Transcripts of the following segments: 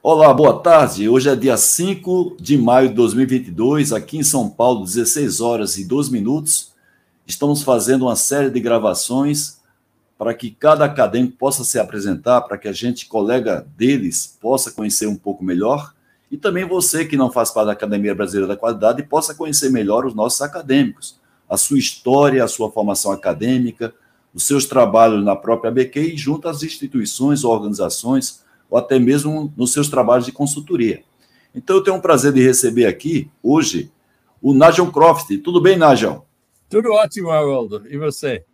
Olá, boa tarde. Hoje é dia 5 de maio de 2022, aqui em São Paulo, 16 horas e 2 minutos. Estamos fazendo uma série de gravações para que cada acadêmico possa se apresentar, para que a gente, colega deles, possa conhecer um pouco melhor. E também você que não faz parte da Academia Brasileira da Qualidade possa conhecer melhor os nossos acadêmicos, a sua história, a sua formação acadêmica, os seus trabalhos na própria ABQ e junto às instituições organizações ou até mesmo nos seus trabalhos de consultoria. Então, eu tenho um prazer de receber aqui, hoje, o Nigel Croft. Tudo bem, Nigel? Tudo ótimo, Haroldo. E você?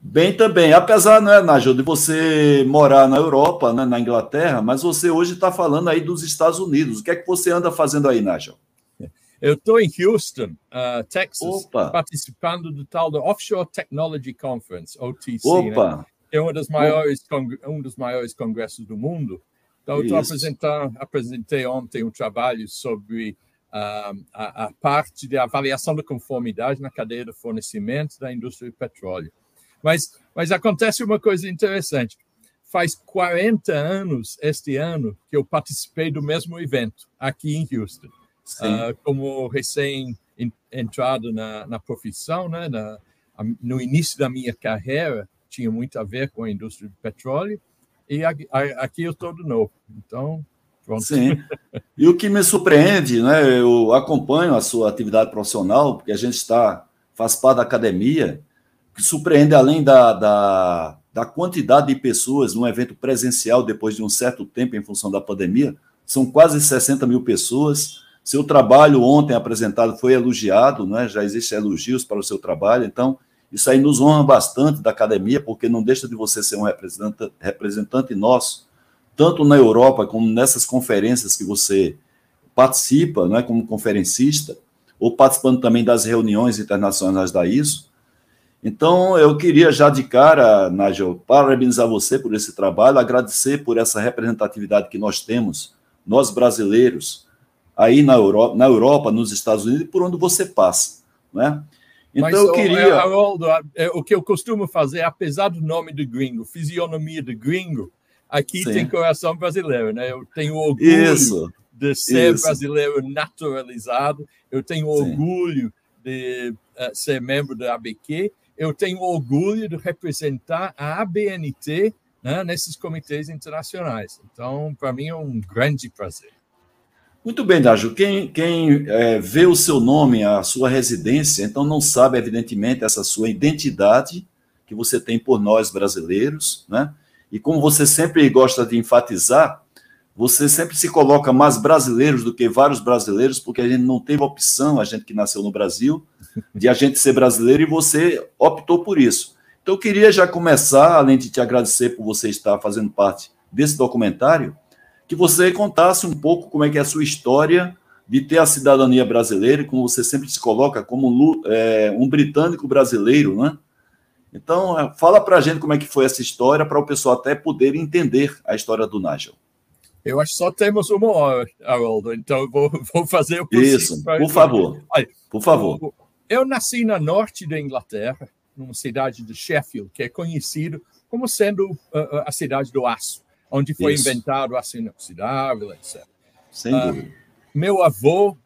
Bem também. Apesar, não é, Nigel, de você morar na Europa, né, na Inglaterra, mas você hoje está falando aí dos Estados Unidos. O que é que você anda fazendo aí, Nigel? Eu estou em Houston, uh, Texas, Opa. participando do tal da Offshore Technology Conference, OTC. Né? Opa! Né? É uma das maiores, um dos maiores congressos do mundo. Então, eu apresentei ontem um trabalho sobre uh, a, a, parte de avaliação da conformidade na cadeia de fornecimento da indústria de petróleo. Mas, mas acontece uma coisa interessante. Faz 40 anos, este ano, que eu participei do mesmo evento aqui em Houston. Uh, como recém-entrado na, na profissão, né, na, no início da minha carreira, tinha muito a ver com a indústria do petróleo, e aqui eu estou de novo. Então, pronto. Sim. E o que me surpreende, né, eu acompanho a sua atividade profissional, porque a gente está, faz parte da academia, que surpreende além da, da, da quantidade de pessoas num evento presencial depois de um certo tempo em função da pandemia, são quase 60 mil pessoas. Seu trabalho ontem apresentado foi elogiado, né? já existem elogios para o seu trabalho, então isso aí nos honra bastante da academia, porque não deixa de você ser um representante, representante nosso, tanto na Europa como nessas conferências que você participa, não é, como conferencista, ou participando também das reuniões internacionais da ISO. Então, eu queria já de cara, Nigel, parabenizar você por esse trabalho, agradecer por essa representatividade que nós temos, nós brasileiros, aí na Europa, na Europa nos Estados Unidos, por onde você passa. Né? Então Mas, eu queria. Haroldo, é, o que eu costumo fazer, apesar do nome do gringo, fisionomia do gringo, aqui Sim. tem coração brasileiro, né? Eu tenho orgulho Isso. de ser Isso. brasileiro naturalizado, eu tenho Sim. orgulho de uh, ser membro da ABQ, eu tenho orgulho de representar a ABNT né, nesses comitês internacionais. Então, para mim é um grande prazer. Muito bem, Dágio. Quem, quem é, vê o seu nome, a sua residência, então não sabe, evidentemente, essa sua identidade que você tem por nós brasileiros, né? E como você sempre gosta de enfatizar, você sempre se coloca mais brasileiros do que vários brasileiros, porque a gente não teve opção, a gente que nasceu no Brasil, de a gente ser brasileiro e você optou por isso. Então, eu queria já começar, além de te agradecer por você estar fazendo parte desse documentário, que você contasse um pouco como é que é a sua história de ter a cidadania brasileira, como você sempre se coloca como é, um britânico brasileiro, né? Então, é, fala para a gente como é que foi essa história, para o pessoal até poder entender a história do Nigel. Eu acho que só temos uma hora, Haroldo, então eu vou, vou fazer o possível. Isso, por favor. Olha, por favor. Eu nasci na norte da Inglaterra, numa cidade de Sheffield, que é conhecido como sendo uh, a cidade do aço onde foi Isso. inventado o aço inoxidável, etc. Sem uh, dúvida. Meu avô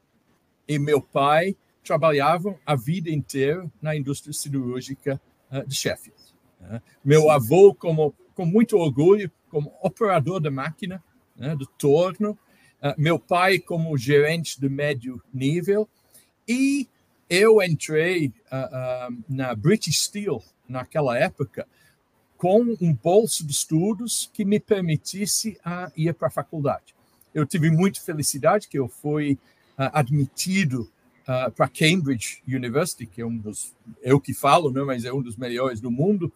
e meu pai trabalhavam a vida inteira na indústria siderúrgica uh, de Sheffield. Uh, meu Sim. avô, como, com muito orgulho, como operador da máquina, né, do torno, meu pai como gerente de médio nível, e eu entrei na British Steel naquela época com um bolso de estudos que me permitisse uh, ir para a faculdade. Eu tive muita felicidade que eu fui uh, admitido uh, para Cambridge University, que é um dos, eu que falo, não, mas é um dos melhores do mundo.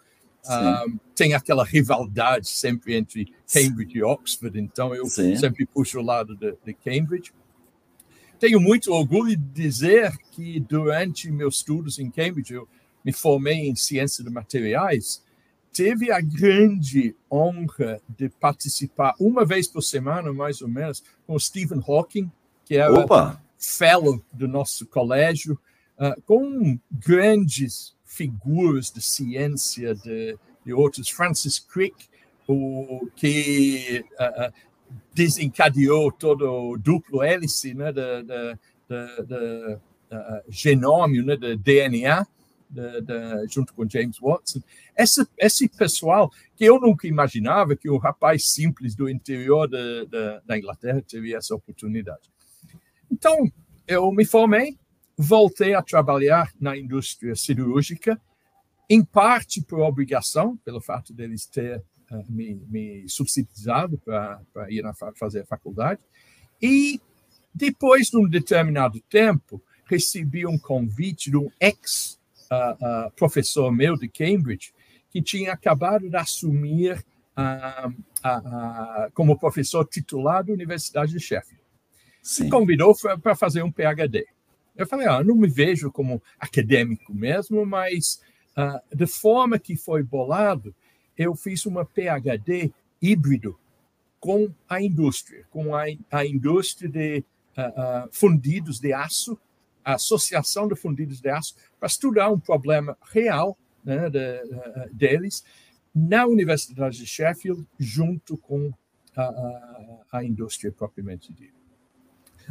tem aquela rivalidade sempre entre Cambridge e Oxford, então eu Sim. sempre puxo o lado de, de Cambridge. Tenho muito orgulho de dizer que durante meus estudos em Cambridge eu me formei em ciência de materiais teve a grande honra de participar uma vez por semana, mais ou menos, com Stephen Hawking, que era Opa. fellow do nosso colégio, uh, com grandes figuras de ciência de, de outros, Francis Crick, o, que uh, desencadeou todo o duplo hélice né, do, genômio, né, DNA, junto com James Watson. Esse, pessoal que eu nunca imaginava que um rapaz simples do interior de, da Inglaterra teria essa oportunidade. Então, eu me formei, voltei a trabalhar na indústria cirúrgica, em parte por obrigação, pelo fato deles ter uh, me, me subsidiado para ir fazer a faculdade, e depois de um determinado tempo, recebi um convite de um ex uh, uh, professor meu de Cambridge, que tinha acabado de assumir como professor titular da Universidade de Sheffield. Sim. Me convidou para fazer um PhD. Eu falei, ah, não me vejo como acadêmico mesmo, mas uh, de forma que foi bolado, eu fiz uma PhD híbrido com a indústria, com a, a indústria de uh, uh, fundidos de aço a Associação de Fundidos de Aço para estudar um problema real né, de, uh, deles na Universidade de Sheffield, junto com a, a, a indústria propriamente dita.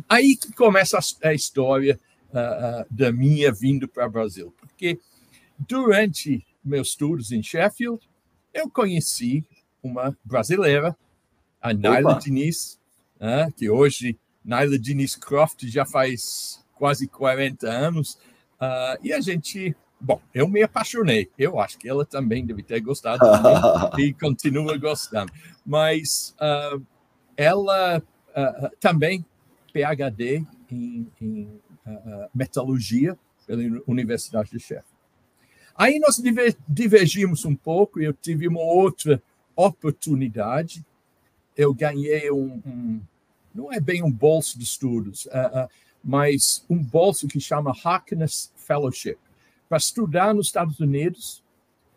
Aí que começa a, a história uh, da minha vinda para o Brasil, porque durante meus estudos em Sheffield, eu conheci uma brasileira, a Naila Diniz, uh, que hoje Naila Diniz Croft já faz quase 40 anos, uh, e a gente, bom, eu me apaixonei, eu acho que ela também deve ter gostado e continua gostando, mas uh, ela uh, também PhD em, em metalurgia pela Universidade de Sheffield. Aí nós divergimos um pouco, eu tive uma outra oportunidade, eu ganhei um, um não é bem um bolso de estudos, uh, uh, mas um bolso que chama Harkness Fellowship, para estudar nos Estados Unidos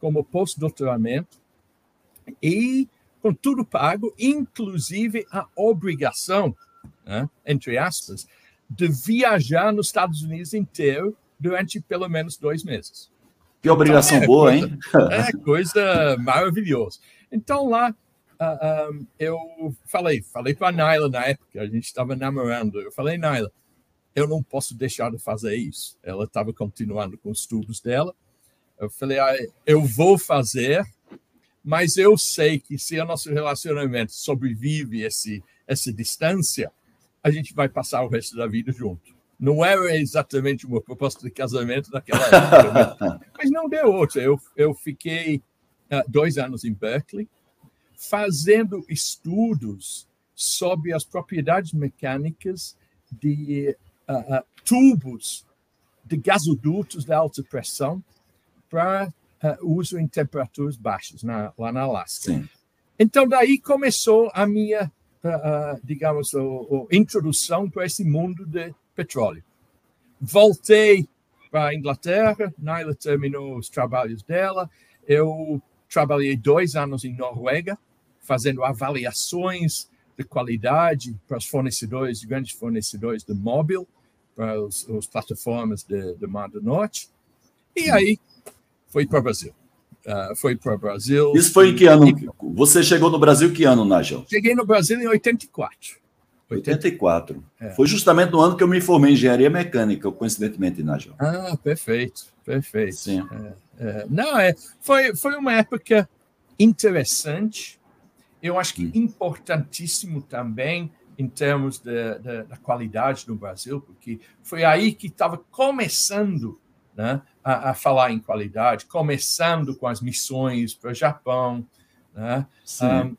como pós-doutoramento e com tudo pago, inclusive a obrigação, né, entre aspas, de viajar nos Estados Unidos inteiro durante pelo menos dois meses. Que obrigação então, é boa, coisa, hein? é coisa maravilhosa. Então lá uh, ah, um, ah, eu falei, falei para a Naila na época, a gente estava namorando, eu falei, Naila, eu não posso deixar de fazer isso. Ela estava continuando com os estudos dela. Eu falei, ah, eu vou fazer, mas eu sei que se o nosso relacionamento sobrevive esse, essa distância, a gente vai passar o resto da vida junto. Não era exatamente uma proposta de casamento naquela época, mas não deu outra. Eu, eu fiquei uh, dois anos em Berkeley, fazendo estudos sobre as propriedades mecânicas de uh, tubos de gasodutos de alta pressão para uh, uso em temperaturas baixas na, lá na Alaska. Sim. Então, daí começou a minha, digamos, a, a introdução para esse mundo de petróleo. Voltei para a Inglaterra, Naila terminou os trabalhos dela, eu trabalhei dois anos em Noruega, fazendo avaliações de qualidade para os fornecedores, grandes fornecedores de móvel, para os, os plataformas de, de Mar do Norte. E aí foi para o Brasil. Uh, foi para o Brasil. Isso foi em que ano? Você chegou no Brasil que ano, Nigel? Cheguei no Brasil em 84. 84. É. Foi justamente no ano que eu me formei em engenharia mecânica, coincidentemente, Nigel. Ah, perfeito, perfeito. Sim. É, é. Não, é, foi, foi uma época interessante. Eu acho que hum. importantíssimo também em termos de, de, da qualidade no Brasil, porque foi aí que estava começando né, a, a, falar em qualidade, começando com as missões para o Japão. Né? Um,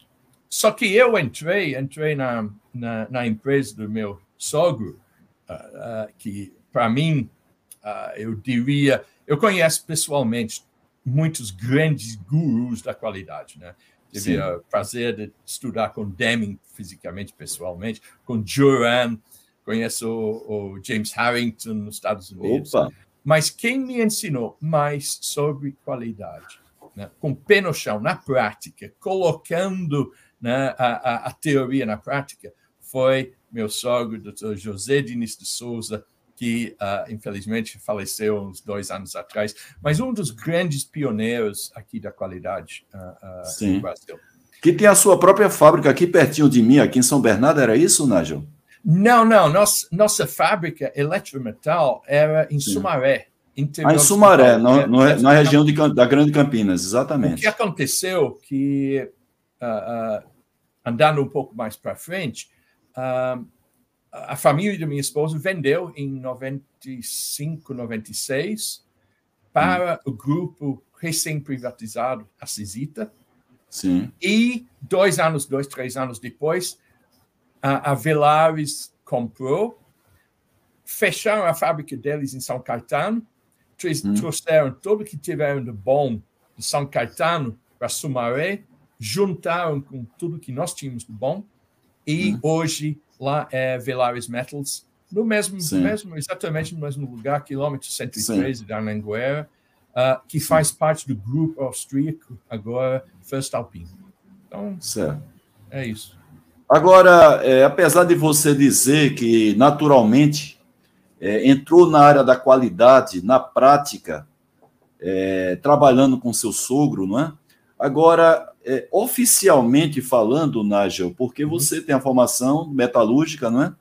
só que eu entrei, entrei na, na, na empresa do meu sogro, uh, uh, que para mim, uh, eu diria, eu conheço pessoalmente muitos grandes gurus da qualidade, né? Tive o prazer de estudar com Deming fisicamente, pessoalmente, com Juran, conheço o, o, James Harrington nos Estados Unidos. Opa. Mas quem me ensinou mais sobre qualidade, né, com pé no chão, na prática, colocando né, a, a, a, teoria na prática, foi meu sogro, Dr. José Diniz de Souza, que uh, infelizmente faleceu uns dois anos atrás, mas um dos grandes pioneiros aqui da qualidade uh, uh, no Brasil. Que tem a sua própria fábrica aqui pertinho de mim, aqui em São Bernardo, era isso, Nájio? Não, não. Nossa, nossa fábrica Eletrometal era em Sim. Sumaré. Ah, em Sumaré, no, é, na região de, da Grande Campinas, exatamente. O que aconteceu que, uh, uh, andando um pouco mais para frente, uh, a família da minha esposa vendeu em 95, 96 para hum. o grupo recém-privatizado, a Cisita. Sim. E dois anos, dois, três anos depois, a, a Velares comprou, fecharam a fábrica deles em São Caetano, hum. trouxeram tudo que tiveram de bom de São Caetano para Sumaré, juntaram com tudo que nós tínhamos de bom, e hum. hoje lá é Velares Metals, no mesmo, mesmo, exatamente no mesmo lugar, quilômetro 113 Sim. da Anhanguera, uh, que faz Sim. parte do grupo austríaco agora, First Alpine. Então, certo. é isso. Agora, é, apesar de você dizer que naturalmente é, entrou na área da qualidade, na prática, é, trabalhando com seu sogro, não é? Agora, é, oficialmente falando, Nigel, porque uhum. você tem a formação metalúrgica, não é?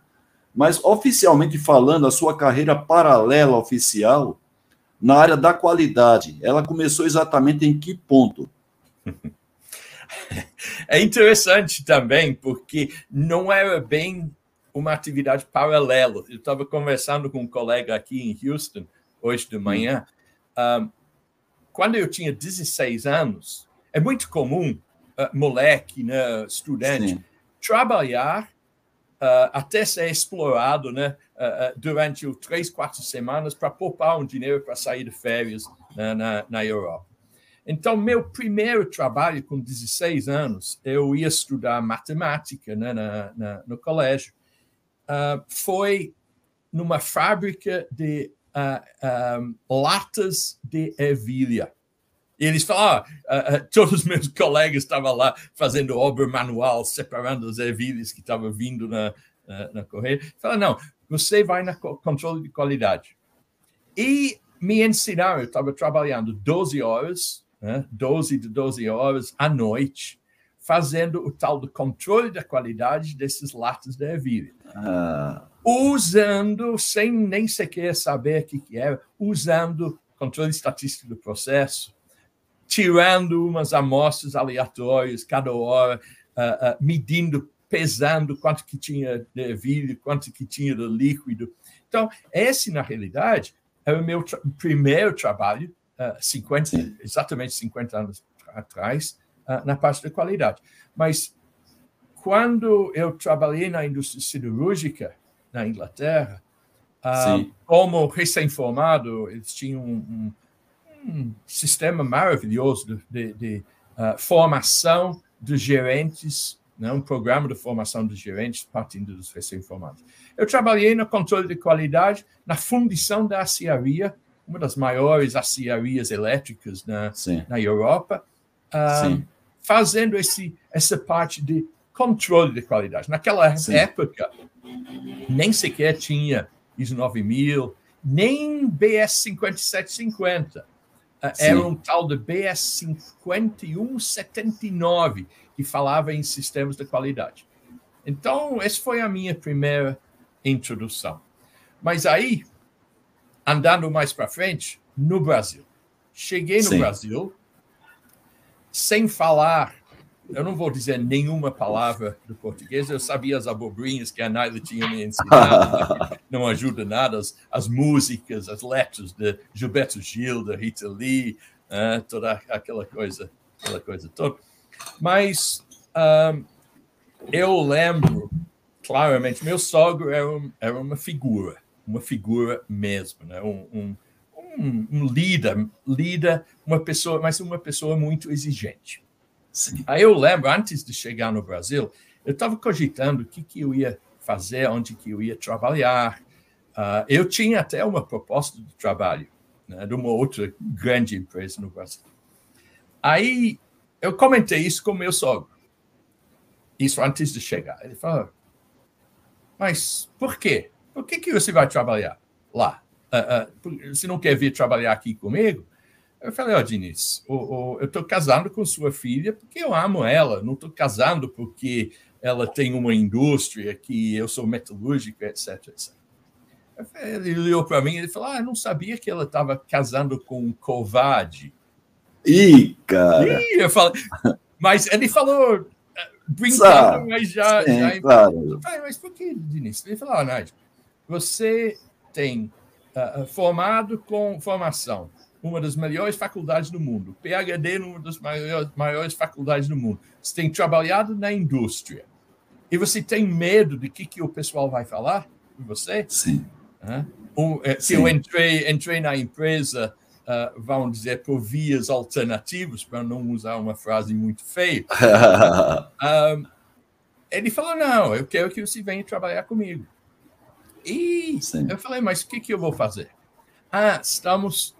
Mas oficialmente falando, a sua carreira paralela oficial na área da qualidade, ela começou exatamente em que ponto? É interessante também, porque não era bem uma atividade paralela. Eu estava conversando com um colega aqui em Houston, hoje de manhã. Um, quando eu tinha 16 anos, é muito comum, uh, moleque, né, estudante, Sim. trabalhar uh, até ser explorado né, uh, durante três, quatro semanas para poupar um dinheiro para sair de férias né, na, na Europa. Então, meu primeiro trabalho com 16 anos, eu ia estudar matemática né, na, na, no colégio, uh, foi numa fábrica de uh, um, latas de ervilha. E eles falaram, ah, todos os meus colegas estavam lá fazendo obra manual, separando as ervilhas que estavam vindo na, na, na correia. Falaram, não, você vai na controle de qualidade. E me ensinaram, eu estava trabalhando 12 horas né, 12 de 12 horas à noite, fazendo o tal do controle da qualidade desses latas de ervilha. Ah. Usando, sem nem sequer saber o que, que era, usando controle estatístico do processo, tirando umas amostras aleatórias cada hora, uh, uh, medindo, pesando quanto que tinha de ervilha, quanto que tinha de líquido. Então, esse, na realidade, é o meu tra primeiro trabalho 50, ah, exatamente 50 anos atrás, uh, na parte da qualidade. Mas quando eu trabalhei na indústria siderúrgica na Inglaterra, uh, como recém-formado, eles tinham um, um, um, sistema maravilhoso de, de, de formação dos gerentes né, um programa de formação dos gerentes partindo dos recém-formados. Eu trabalhei no controle de qualidade, na fundição da aciaria uma das maiores aciarias elétricas na, na Europa, um, fazendo esse, essa parte de controle de qualidade. Naquela Sim. época, nem sequer tinha ISO 9000, nem BS 5750. Uh, era um tal de BS 5179 que falava em sistemas de qualidade. Então, essa foi a minha primeira introdução. Mas aí, andando mais para frente, no Brasil. Cheguei no Sim. Brasil sem falar, eu não vou dizer nenhuma palavra do português, eu sabia as abobrinhas que a Naila tinha me ensinado, não ajuda nada, as, as, músicas, as letras de Gilberto Gil, da Rita Lee, uh, toda aquela coisa, aquela coisa toda. Mas um, eu lembro claramente, meu sogro era, um, era uma figura uma figura mesmo, né? um, um, líder, líder, uma pessoa, mas uma pessoa muito exigente. Sim. Aí eu lembro, antes de chegar no Brasil, eu estava cogitando o que, que eu ia fazer, onde que eu ia trabalhar. Uh, eu tinha até uma proposta de trabalho né, de uma outra grande empresa no Brasil. Aí eu comentei isso com meu sogro. Isso antes de chegar. Ele falou: Mas por quê? Por que, que você vai trabalhar lá? Uh, uh, você não quer vir trabalhar aqui comigo? Eu falei, ó, oh, Diniz, eu estou casando com sua filha porque eu amo ela, não estou casando porque ela tem uma indústria que eu sou metalúrgico, etc, etc. Ele olhou para mim e falou, ah, eu não sabia que ela estava casando com um covarde. Ih, cara! Ih, eu falei, mas ele falou eh, brincando, mas já... Sim, já... Claro. Eu falei, mas por que, Diniz? Ele falou, ah, Nádia, você tem uh, formado com formação uma das melhores faculdades do mundo, PhD numa das maiores, maiores faculdades do mundo. Você tem trabalhado na indústria e você tem medo de que, que o pessoal vai falar de você? Sim. É, se Sim. eu entrei, entrei na empresa, uh, vamos dizer, por vias alternativas, para não usar uma frase muito feia, um, ele falou: não, eu quero que você venha trabalhar comigo. E Sim. eu falei: mas o que, que eu vou fazer? Ah, estamos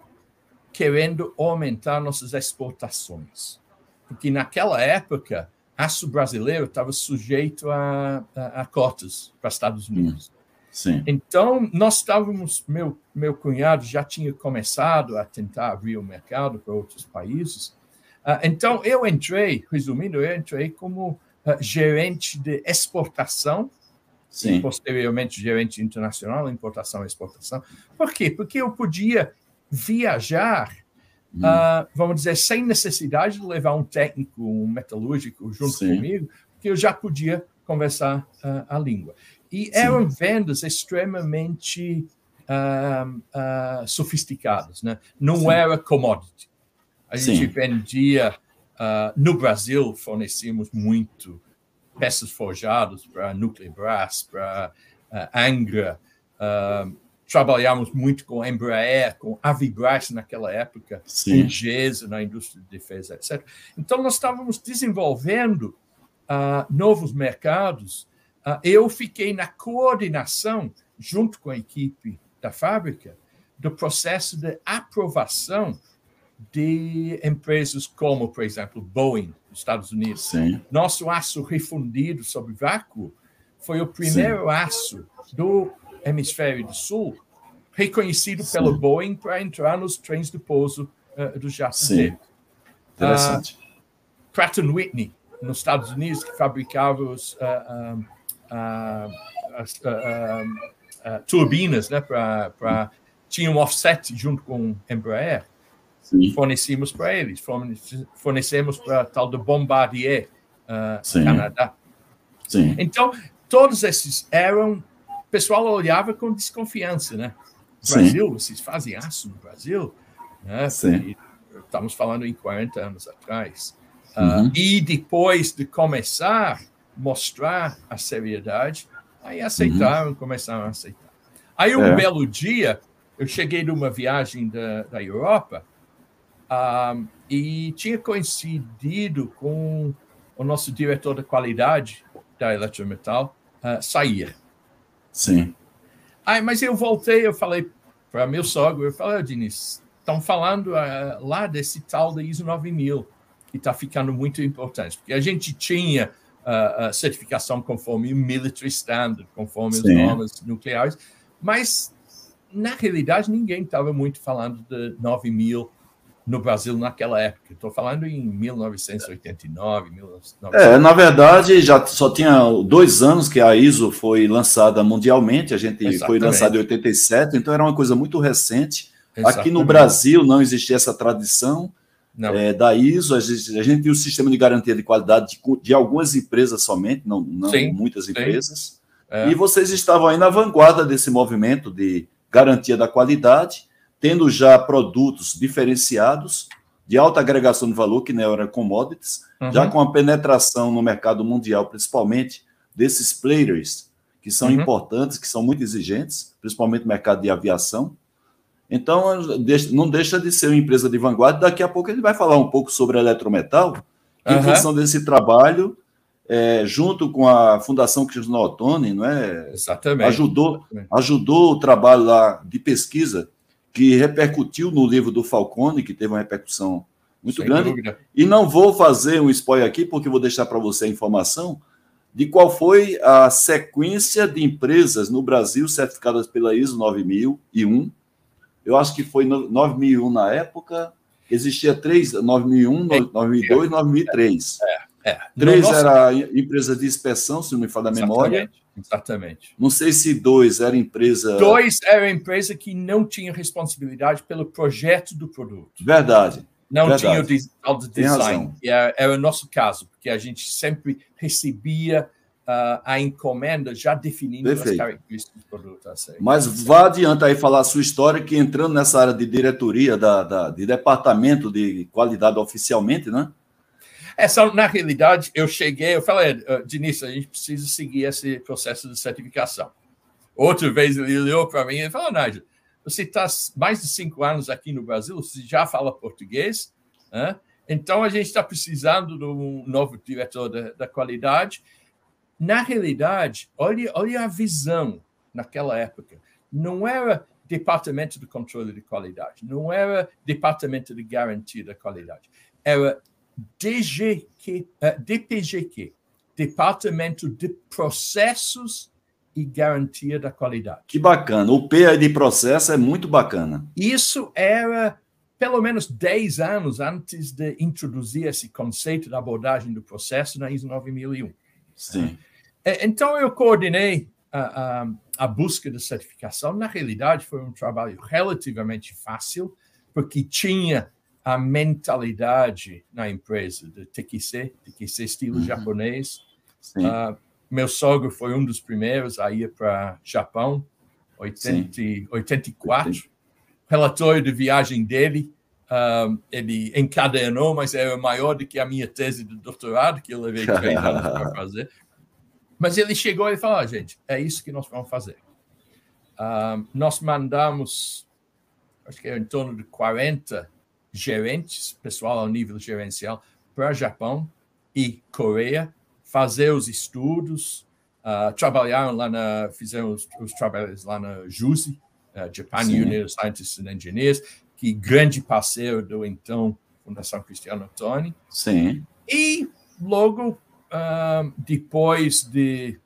querendo aumentar nossas exportações. Porque naquela época, aço brasileiro estava sujeito a, a, a cotas para Estados Unidos. Sim. Então, nós estávamos, meu, meu cunhado já tinha começado a tentar abrir o mercado para outros países. Uh, então, eu entrei, resumindo, eu entrei como uh, gerente de exportação Sim. e posteriormente gerente internacional, importação e exportação. Por quê? Porque eu podia viajar, hum. uh, vamos dizer, sem necessidade de levar um técnico, um metalúrgico junto Sim. comigo, porque eu já podia conversar uh, a língua. E Sim. eram vendas extremamente uh, sofisticadas, né? não Sim. era commodity. A gente vendia, no Brasil, fornecíamos muito peças forjadas para Nuclear para Angra, trabalhamos muito com Embraer, com Avibras naquela época, Sim. com GESA na indústria de defesa, etc. Então, nós estávamos desenvolvendo uh, novos mercados. Uh, eu fiquei na coordenação, junto com a equipe da fábrica, do processo de aprovação de empresas como, por exemplo, Boeing, dos Estados Unidos. Sim. Nosso aço refundido sobre vácuo foi o primeiro Sim. aço do hemisfério do sul, reconhecido Sim. pelo Boeing para entrar nos trens de pouso uh, do Sim. Interessante. Uh, Pratt Whitney, nos Estados Unidos, que fabricava os, uh, as turbinas, né, para tinha um offset junto com Embraer. Sim. Fornecemos para eles, fornecemos para tal de Bombardier, Canadá. Sim. Então, todos esses eram pessoal olhava com desconfiança, né? Brasil, Sim. vocês fazem aço no Brasil? Né? Sim. Estamos falando em 40 anos atrás. Ah, uhum. Uh, e depois de começar a mostrar a seriedade, aí aceitaram, uhum. começaram a aceitar. Aí um é. belo dia, eu cheguei numa viagem da, da Europa um, ah, e tinha coincidido com o nosso diretor de qualidade da Eletrometal, uh, sair. Sim. Aí, mas eu voltei, eu falei para meu sogro, eu falei, oh, Diniz, estão falando uh, lá desse tal da ISO 9000, que está ficando muito importante, porque a gente tinha uh, a certificação conforme o Military Standard, conforme Sim. as normas nucleares, mas na realidade ninguém estava muito falando de 9000 no Brasil naquela época. Estou falando em 1989, 1990. É, na verdade, já só tinha dois anos que a ISO foi lançada mundialmente, a gente Exatamente. foi lançada em 87, então era uma coisa muito recente. Exatamente. Aqui no Brasil não existia essa tradição é, da ISO, a gente, a gente tinha o sistema de garantia de qualidade de, de algumas empresas somente, não, não sim, muitas empresas. É. E vocês estavam aí na vanguarda desse movimento de garantia da qualidade tendo já produtos diferenciados de alta agregação de valor, que não era commodities, uhum. já com a penetração no mercado mundial, principalmente desses players que são uhum. importantes, que são muito exigentes, principalmente no mercado de aviação. Então, não deixa de ser uma empresa de vanguarda. Daqui a pouco ele vai falar um pouco sobre a eletrometal, que, uhum. em função desse trabalho, é, junto com a Fundação Cristiano Ottoni, não é? Exatamente. Ajudou, ajudou o trabalho lá de pesquisa que repercutiu no livro do Falcone, que teve uma repercussão muito Sem grande. Dúvida. E não vou fazer um spoiler aqui, porque vou deixar para você a informação de qual foi a sequência de empresas no Brasil certificadas pela ISO 9001. Eu acho que foi 9001 na época. existia três, 2001, 2002, 2003. É, é. Três nosso... era empresa de inspeção, se não me falha a memória. Exatamente. Não sei se dois era empresa. Dois era empresa que não tinha responsabilidade pelo projeto do produto. Verdade. Não verdade. tinha o design. Era, era o nosso caso, porque a gente sempre recebia uh, a encomenda já definindo Perfeito. as características do produto. Assim. Mas vá adiante aí falar a sua história, que entrando nessa área de diretoria, da, da de departamento de qualidade oficialmente, né? É, na realidade, eu cheguei, eu falei, uh, Diniz, a gente precisa seguir esse processo de certificação. Outra vez ele olhou para mim e falou, Nigel, você está mais de cinco anos aqui no Brasil, você já fala português, né? então a gente está precisando de um novo diretor da, da qualidade na realidade, olha, olha a visão naquela época. Não era departamento de controle de qualidade, não era departamento de garantia da qualidade, era DGQ, eh, DPGQ, Departamento de Processos e Garantia da Qualidade. Que bacana. O P aí de processo é muito bacana. Isso era pelo menos 10 anos antes de introduzir esse conceito da abordagem do processo na ISO 9001. Sim. É, então, eu coordenei a, a, a, busca de certificação. Na realidade, foi um trabalho relativamente fácil, porque tinha a mentalidade na empresa de TQC, TQC estilo uhum. japonês. Uh, meu sogro foi um dos primeiros a ir para Japão, 80, 84. Relatório de viagem dele, uh, ele encadenou, mas era maior do que a minha tese de doutorado, que eu levei três anos para fazer. Mas ele chegou e falou: ah, gente, é isso que nós vamos fazer. Uh, nós mandamos, acho que é em torno de 40 gerentes, pessoal ao nível gerencial, para Japão e Coreia, fazer os estudos. Uh, trabalharam lá na, fizeram os, os trabalhos lá na JUSI, uh, Japan Sim. Union of Scientists and Engineers, que grande parceiro do então Fundação Cristiano Toni. Sim. E logo uh, depois de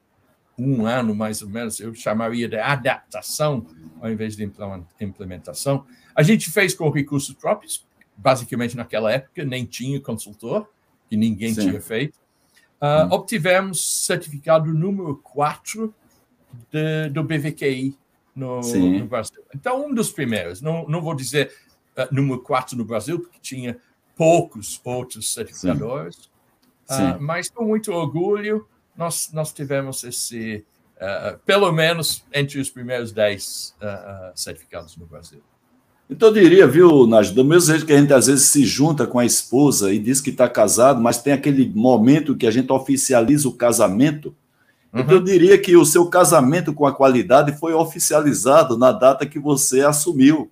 um ano, mais ou menos, eu chamaria de adaptação ao invés de implementação. A gente fez com recursos próprios, basicamente naquela época nem tinha consultor, que ninguém Sim. tinha feito. Uh, hum. Obtivemos certificado número 4 de, do BVQI no, no, Brasil. Então, um dos primeiros, não, não vou dizer uh, número 4 no Brasil, porque tinha poucos outros certificadores. Sim. Uh, mas com muito orgulho, nós, nós tivemos esse, uh, pelo menos entre os primeiros 10 uh, certificados no Brasil. Então eu diria, viu, Nádio, do mesmo jeito que a gente às vezes se junta com a esposa e diz que está casado, mas tem aquele momento que a gente oficializa o casamento. Uhum. Então eu diria que o seu casamento com a qualidade foi oficializado na data que você assumiu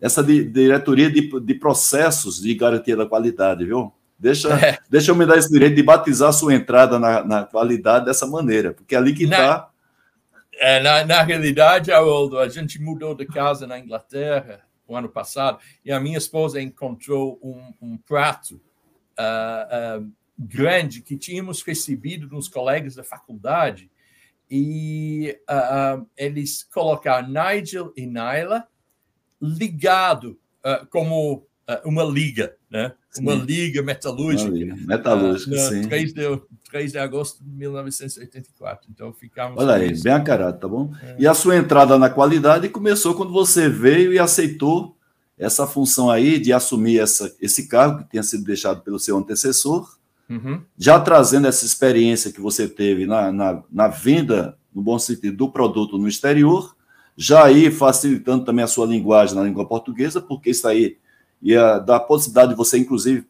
essa diretoria de, de processos de garantia da qualidade, viu? Deixa, é. deixa eu me dar esse direito de batizar a sua entrada na, na qualidade dessa maneira, porque é ali que está. É, na, na realidade, Haroldo, a gente mudou de casa na Inglaterra o ano passado e a minha esposa encontrou um, um prato uh, uh, grande que tínhamos recebido dos colegas da faculdade e uh, eles colocaram Nigel e Naila ligado como uma liga, né? uma liga metalúrgica. Uma liga metalúrgica, sim. 3 de, 3 de agosto de 1984. Então ficamos. Olha aí, bem a carado, tá bom? É. E a sua entrada na qualidade começou quando você veio e aceitou essa função aí de assumir essa, esse cargo que tinha sido deixado pelo seu antecessor, uhum. já trazendo essa experiência que você teve na, na, na venda, no bom sentido, do produto no exterior, já aí facilitando também a sua linguagem na língua portuguesa, porque isso aí ia dar a possibilidade de você, inclusive,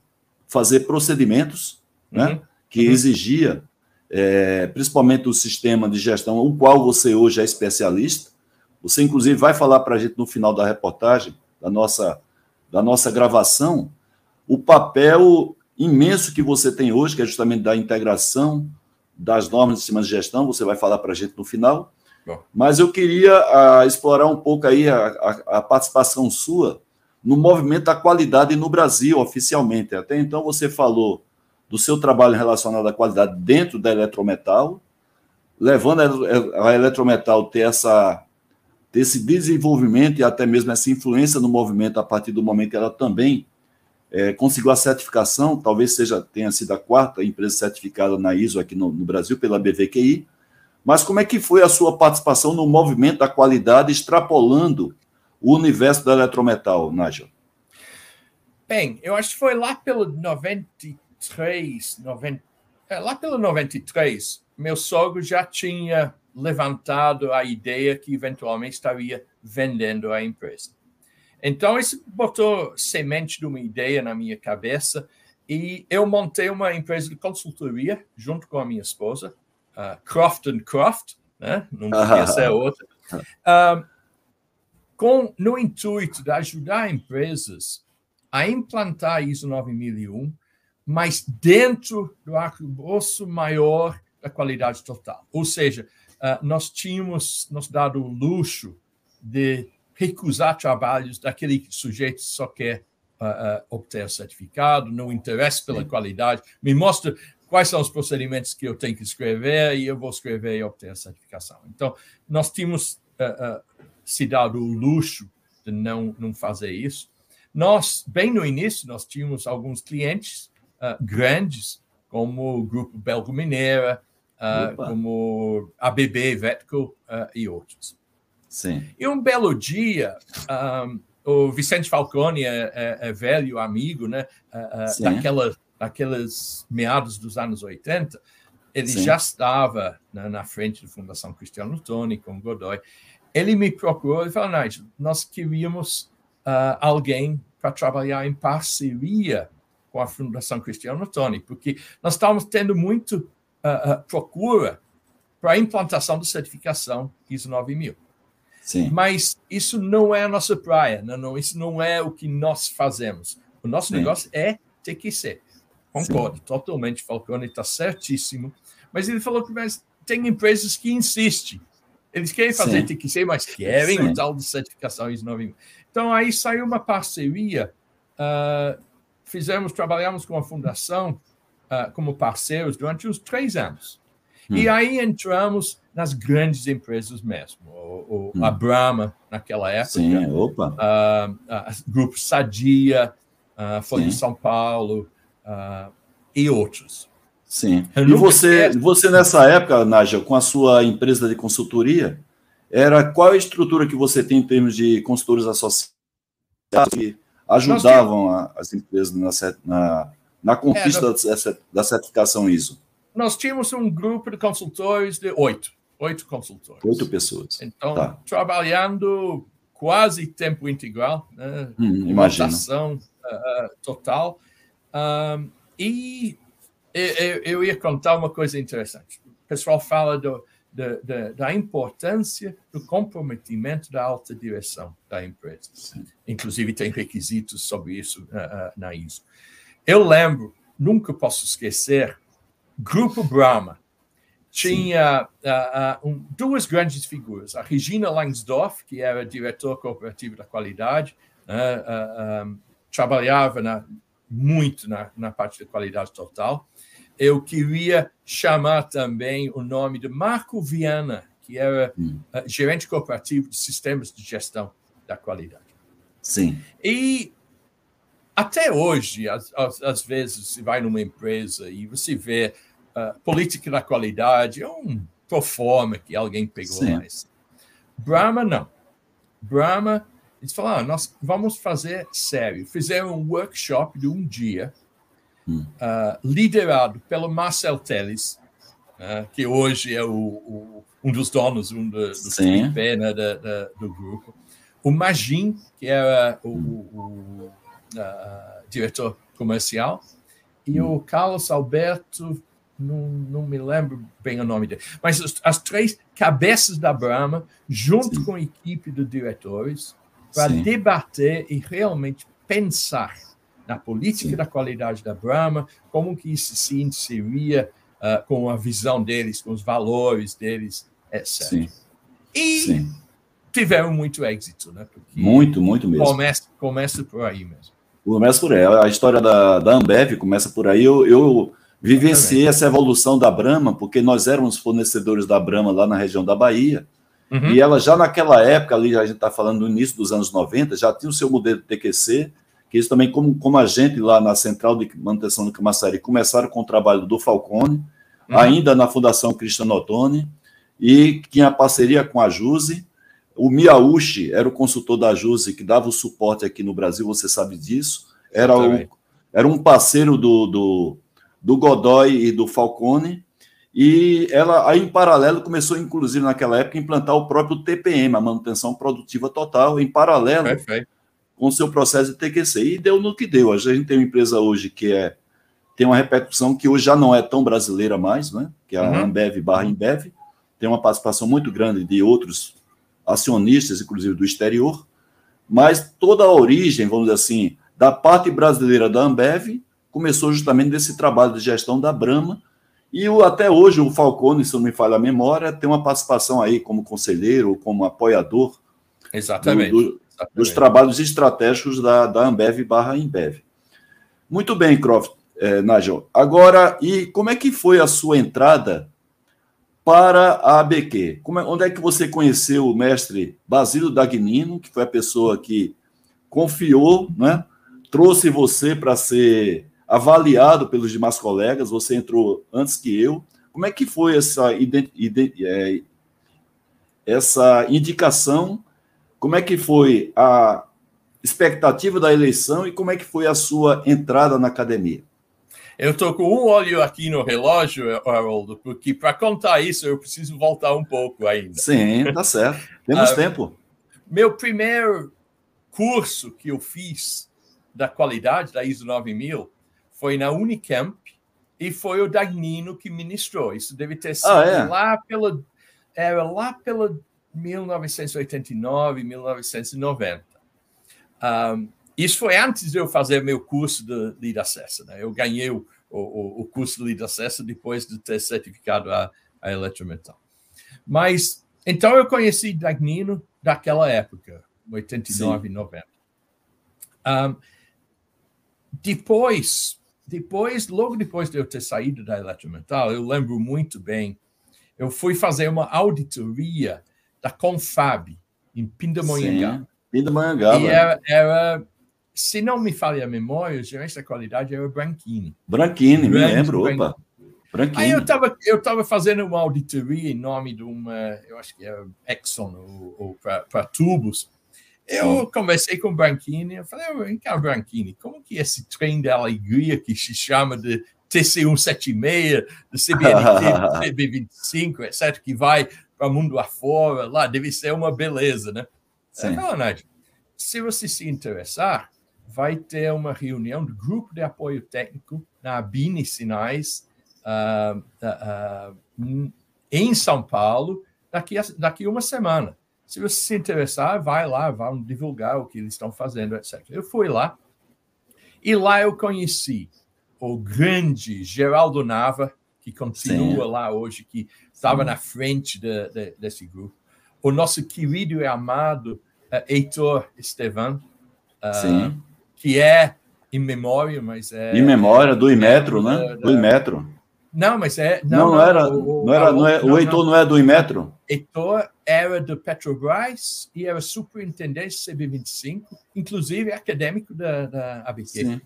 fazer procedimentos né, uhum. Que uhum. exigia, é, principalmente o sistema de gestão, o qual você hoje é especialista. Você, inclusive, vai falar para a gente no final da reportagem, da nossa, da nossa gravação, o papel imenso que você tem hoje, que é justamente da integração das normas de sistema de gestão, você vai falar para a gente no final. Bom. Mas eu queria a, ah, explorar um pouco aí a, a, a participação sua no movimento da qualidade no Brasil, oficialmente. Até então você falou do seu trabalho relacionado à qualidade dentro da eletrometal, levando a eletrometal ter essa ter esse desenvolvimento e até mesmo essa influência no movimento a partir do momento que ela também é, conseguiu a certificação, talvez seja tenha sido a quarta empresa certificada na ISO aqui no, no, Brasil pela BVQI. Mas como é que foi a sua participação no movimento da qualidade, extrapolando o universo da eletrometal, Nigel? Bem, eu acho que foi lá pelo 93, 90, é, lá pelo 93, meu sogro já tinha levantado a ideia que eventualmente estaria vendendo a empresa. Então, isso botou semente de uma ideia na minha cabeça e eu montei uma empresa de consultoria junto com a minha esposa, uh, Croft Croft, né? não podia ser outra, uh, com, no intuito de ajudar empresas a implantar ISO 9001, mas dentro do arcabouço maior da qualidade total. Ou seja, uh, nós tínhamos nos dado o luxo de recusar trabalhos daquele sujeito que só quer uh, uh, obter certificado, não interessa pela Sim. qualidade, me mostra quais são os procedimentos que eu tenho que escrever e eu vou escrever e obter a certificação. Então, nós tínhamos uh, se dado o luxo de não, não fazer isso. Nós, bem no início, nós tínhamos alguns clientes grandes, como o Grupo Belgo Mineira, como ABB, Vetco e outros. Sim. E um belo dia, um, o Vicente Falcone é, é, é velho amigo, né? Uh, daquela, daqueles meados dos anos 80. Ele Sim. já estava né, na frente da Fundação Cristiano Toni com Godoy. Ele me procurou e falou: nós queríamos uh, alguém para trabalhar em parceria com a Fundação Cristiano Toni, porque nós estávamos tendo muito uh, procura para a implantação da certificação ISO 9000. Sim. Mas isso não é a nossa praia, não, não, isso não é o que nós fazemos. O nosso Sim. negócio é ser. Concordo Sim. totalmente, Falcone está certíssimo. Mas ele falou que mas tem empresas que insistem. Eles querem fazer Sim. TQC, mas querem Sim. o tal de certificação ISO 9000. Então, aí saiu uma parceria. Uh, fizemos, trabalhamos com a fundação uh, como parceiros durante os três anos. Hum. E aí entramos nas grandes empresas mesmo. O, o hum. A Brahma, naquela época. Sim, opa. Uh, uh, Grupo Sadia, uh, Folha de São Paulo e outros. Sim. e você, você, nessa época, Nádia, com a sua empresa de consultoria, era qual a estrutura que você tem em termos de consultores associados ajudavam a, as empresas na, na, na conquista é, da, da certificação ISO? Nós tínhamos um grupo de consultores de oito oito consultores. Oito pessoas. Então, tá. trabalhando quase tempo integral, né? Hum, uh, total. Um, e eu, eu, ia contar uma coisa interessante. O pessoal fala do, do, do, da importância do comprometimento da alta direção da empresa. Inclusive, tem requisitos sobre isso uh, uh, na ISO. Eu lembro, nunca posso esquecer, Grupo Brahma, tinha uh, um, duas grandes figuras. A Regina Langsdorff, que era diretora cooperativa da qualidade, um, trabalhava na, muito na, na, parte da qualidade total. Eu queria chamar também o nome de Marco Viana, que era hum. gerente cooperativo de sistemas de gestão da qualidade. Sim. E até hoje, às, às vezes, você vai numa empresa e você vê política da qualidade é um proforma que alguém pegou Sim. mais. Brahma, não. Brahma, eles falaram, ah, nós vamos fazer sério. Fizeram um workshop de um dia. Uh, liderado pelo Marcel Teles, uh, que hoje é o, o, um dos donos um do, do tripé, né, da, da, do grupo. O Magin, que era o, hum. o uh, diretor comercial, e o Carlos Alberto não, não me lembro bem o nome dele, mas as, as três cabeças da Brahma, junto Sim. com a equipe de diretores, para debater e realmente pensar na política Sim. da qualidade da Brahma, como que isso se inseria uh, com a visão deles, com os valores deles, etc. Sim. E Sim. tiveram muito êxito, né? Porque muito, muito mesmo. Começa, começa por aí mesmo. Começa por aí. A história da, da Ambev começa por aí. Eu, eu vivenciei essa evolução da Brahma, porque nós éramos fornecedores da Brahma lá na região da Bahia, uhum. e ela já naquela época, ali a gente está falando no início dos anos 90, já tinha o seu modelo TQC, que eles também, como, como a gente lá na Central de Manutenção do Camaçari, começaram com o trabalho do Falcone, uhum. ainda na Fundação Cristiano Ottoni, e tinha parceria com a Juse. O Miyauchi era o consultor da Juse que dava o suporte aqui no Brasil, você sabe disso. Era, o, era um parceiro do, do, do Godoy e do Falcone. E ela, aí, em paralelo, começou, inclusive, naquela época, a implantar o próprio TPM, a manutenção produtiva total, em paralelo Perfeito. Com o seu processo de TQC. E deu no que deu. A gente tem uma empresa hoje que é, tem uma repercussão que hoje já não é tão brasileira mais, né? que é a uhum. Ambev barra Embev, tem uma participação muito grande de outros acionistas, inclusive do exterior, mas toda a origem, vamos dizer assim, da parte brasileira da Ambev começou justamente desse trabalho de gestão da Brahma, e o, até hoje o Falcone, se não me falha a memória, tem uma participação aí como conselheiro ou como apoiador Exatamente. Do, do, Exatamente. Dos trabalhos estratégicos da, da Ambev barra Embev. Muito bem, Croft, eh, Nigel. Agora, e como é que foi a sua entrada para a ABQ. Como é, onde é que você conheceu o mestre Basílio Dagnino, que foi a pessoa que confiou, né? trouxe você para ser avaliado pelos demais colegas, você entrou antes que eu. Como é que foi essa, é, essa indicação? Como é que foi a expectativa da eleição e como é que foi a sua entrada na academia? Eu estou com um olho aqui no relógio, Haroldo, porque para contar isso eu preciso voltar um pouco ainda. Sim, tá certo. Temos uh, tempo. Meu primeiro curso que eu fiz da qualidade da ISO 9000 foi na Unicamp e foi o Dagnino que ministrou. Isso deve ter sido ah, é? lá pela era lá pela 1989, 1990. Um, isso foi antes de eu fazer meu curso de Lead Assessor. Né? Eu ganhei o, o, o curso de Lead Assessor depois de ter certificado a, a Eletrometal. Mas, então eu conheci Dagnino daquela época, 89, Sim. 90. Um, depois, depois, logo depois de eu ter saído da Eletrometal, eu lembro muito bem, eu fui fazer uma auditoria da Confab, em Pindamonhangaba. Pindamonhangaba. E era, era se não me falha a memória, o gerente da qualidade era o Branchini. Branchini, me lembro, opa. Branchini. Aí eu estava eu tava fazendo uma auditoria em nome de uma, eu acho que era Exxon ou, ou para tubos. Eu Sim. conversei com o Branchini, eu falei, vem cá, Branchini, como que esse trem da alegria que se chama de TC176, do CBNT, CB25, etc., que vai para o mundo afora, lá, deve ser uma beleza, né? Sim. Eu se você se interessar, vai ter uma reunião do grupo de apoio técnico na Bini Sinais uh, uh, em São Paulo daqui a, daqui uma semana. Se você se interessar, vai lá, vão divulgar o que eles estão fazendo, etc. Eu fui lá e lá eu conheci o grande Geraldo Nava, que continua Sim. lá hoje, que estava na frente de, de, desse grupo. O nosso querido e amado uh, Heitor Estevan, uh, que é em memória, mas é. Em memória do Imetro, né? Da, do Imetro. Não, mas é. Não, não, não era. O, não era não é, o Heitor não, não é do Imetro? Heitor era do Petrobras e era superintendente CB25, inclusive acadêmico da, da ABQ. Sim.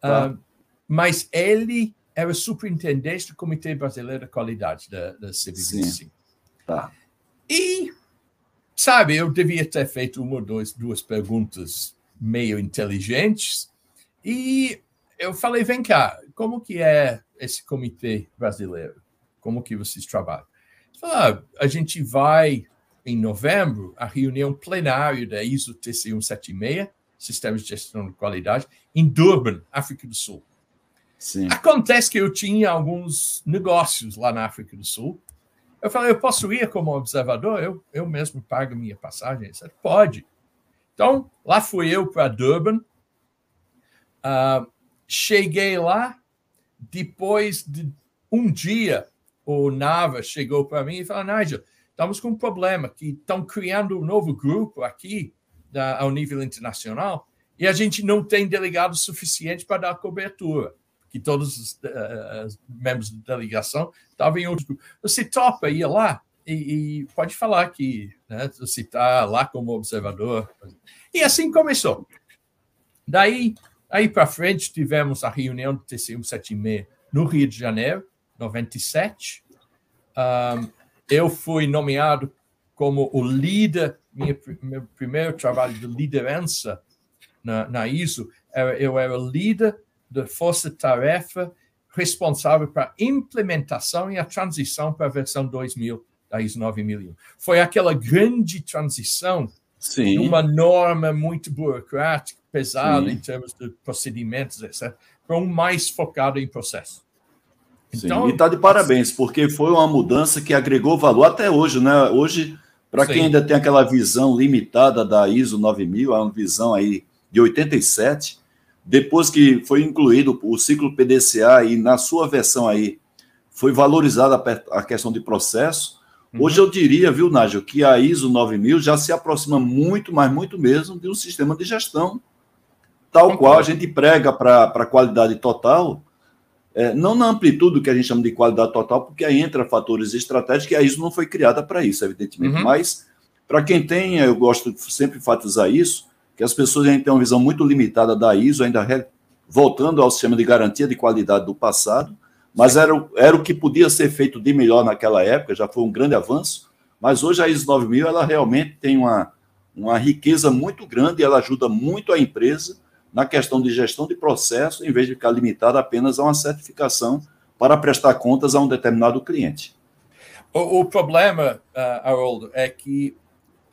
Tá. Uh, mas ele era superintendente do Comitê Brasileiro de Qualidade da, da CB25. Sim. Tá. E, sabe, eu devia ter feito uma ou duas, duas perguntas meio inteligentes. E eu falei, vem cá, como que é esse comitê brasileiro? Como que vocês trabalham? Ah, a gente vai em novembro à reunião plenária da ISO TC 176, Sistemas de Gestão de Qualidade, em Durban, África do Sul. Sim. Acontece que eu tinha alguns negócios lá na África do Sul. Eu falei, eu posso ir como observador? Eu, eu mesmo pago minha passagem? Pode. Então, lá fui eu para Durban. Uh, cheguei lá, depois de um dia, o Nava chegou para mim e falou: Nigel, estamos com um problema, que estão criando um novo grupo aqui da, ao nível internacional e a gente não tem delegado suficiente para dar cobertura, que todos os uh, membros da delegação estavam em outro grupo. Você topa ir lá? e, e pode falar que né, você está lá como observador. E assim começou. Daí, aí para frente, tivemos a reunião do TCU 76 no Rio de Janeiro, 97. Um, eu fui nomeado como o líder, minha, meu primeiro trabalho de liderança na, na ISO, eu era líder da força-tarefa responsável para a implementação e a transição para a versão 2000 da ISO 9001. Foi aquela grande transição Sim. de uma norma muito burocrática, pesada Sim. em termos de procedimentos, etc., para um mais focado em processo. Então, Sim, e está de parabéns, porque foi uma mudança que agregou valor até hoje, né? Hoje, para quem ainda tem aquela visão limitada da ISO 9000, é uma visão aí de 87, depois que foi incluído o ciclo PDCA e na sua versão aí foi valorizada a questão de processo, uhum. hoje eu diria, viu, Nágio, que a ISO 9000 já se aproxima muito, mas muito mesmo de um sistema de gestão, tal qual a gente prega para a qualidade total, é, não na amplitude que a gente chama de qualidade total, porque aí entra fatores estratégicos e a ISO não foi criada para isso, evidentemente. Uhum. Mas, para quem tem, eu gosto de sempre enfatizar isso, que as pessoas ainda têm uma visão muito limitada da ISO, ainda re... voltando ao sistema de garantia de qualidade do passado, mas era, era o que podia ser feito de melhor naquela época, já foi um grande avanço, mas hoje a ISO 9000 ela realmente tem uma, uma riqueza muito grande e ela ajuda muito a empresa na questão de gestão de processo, em vez de ficar limitada apenas a uma certificação para prestar contas a um determinado cliente. O, o problema, uh, Haroldo, é que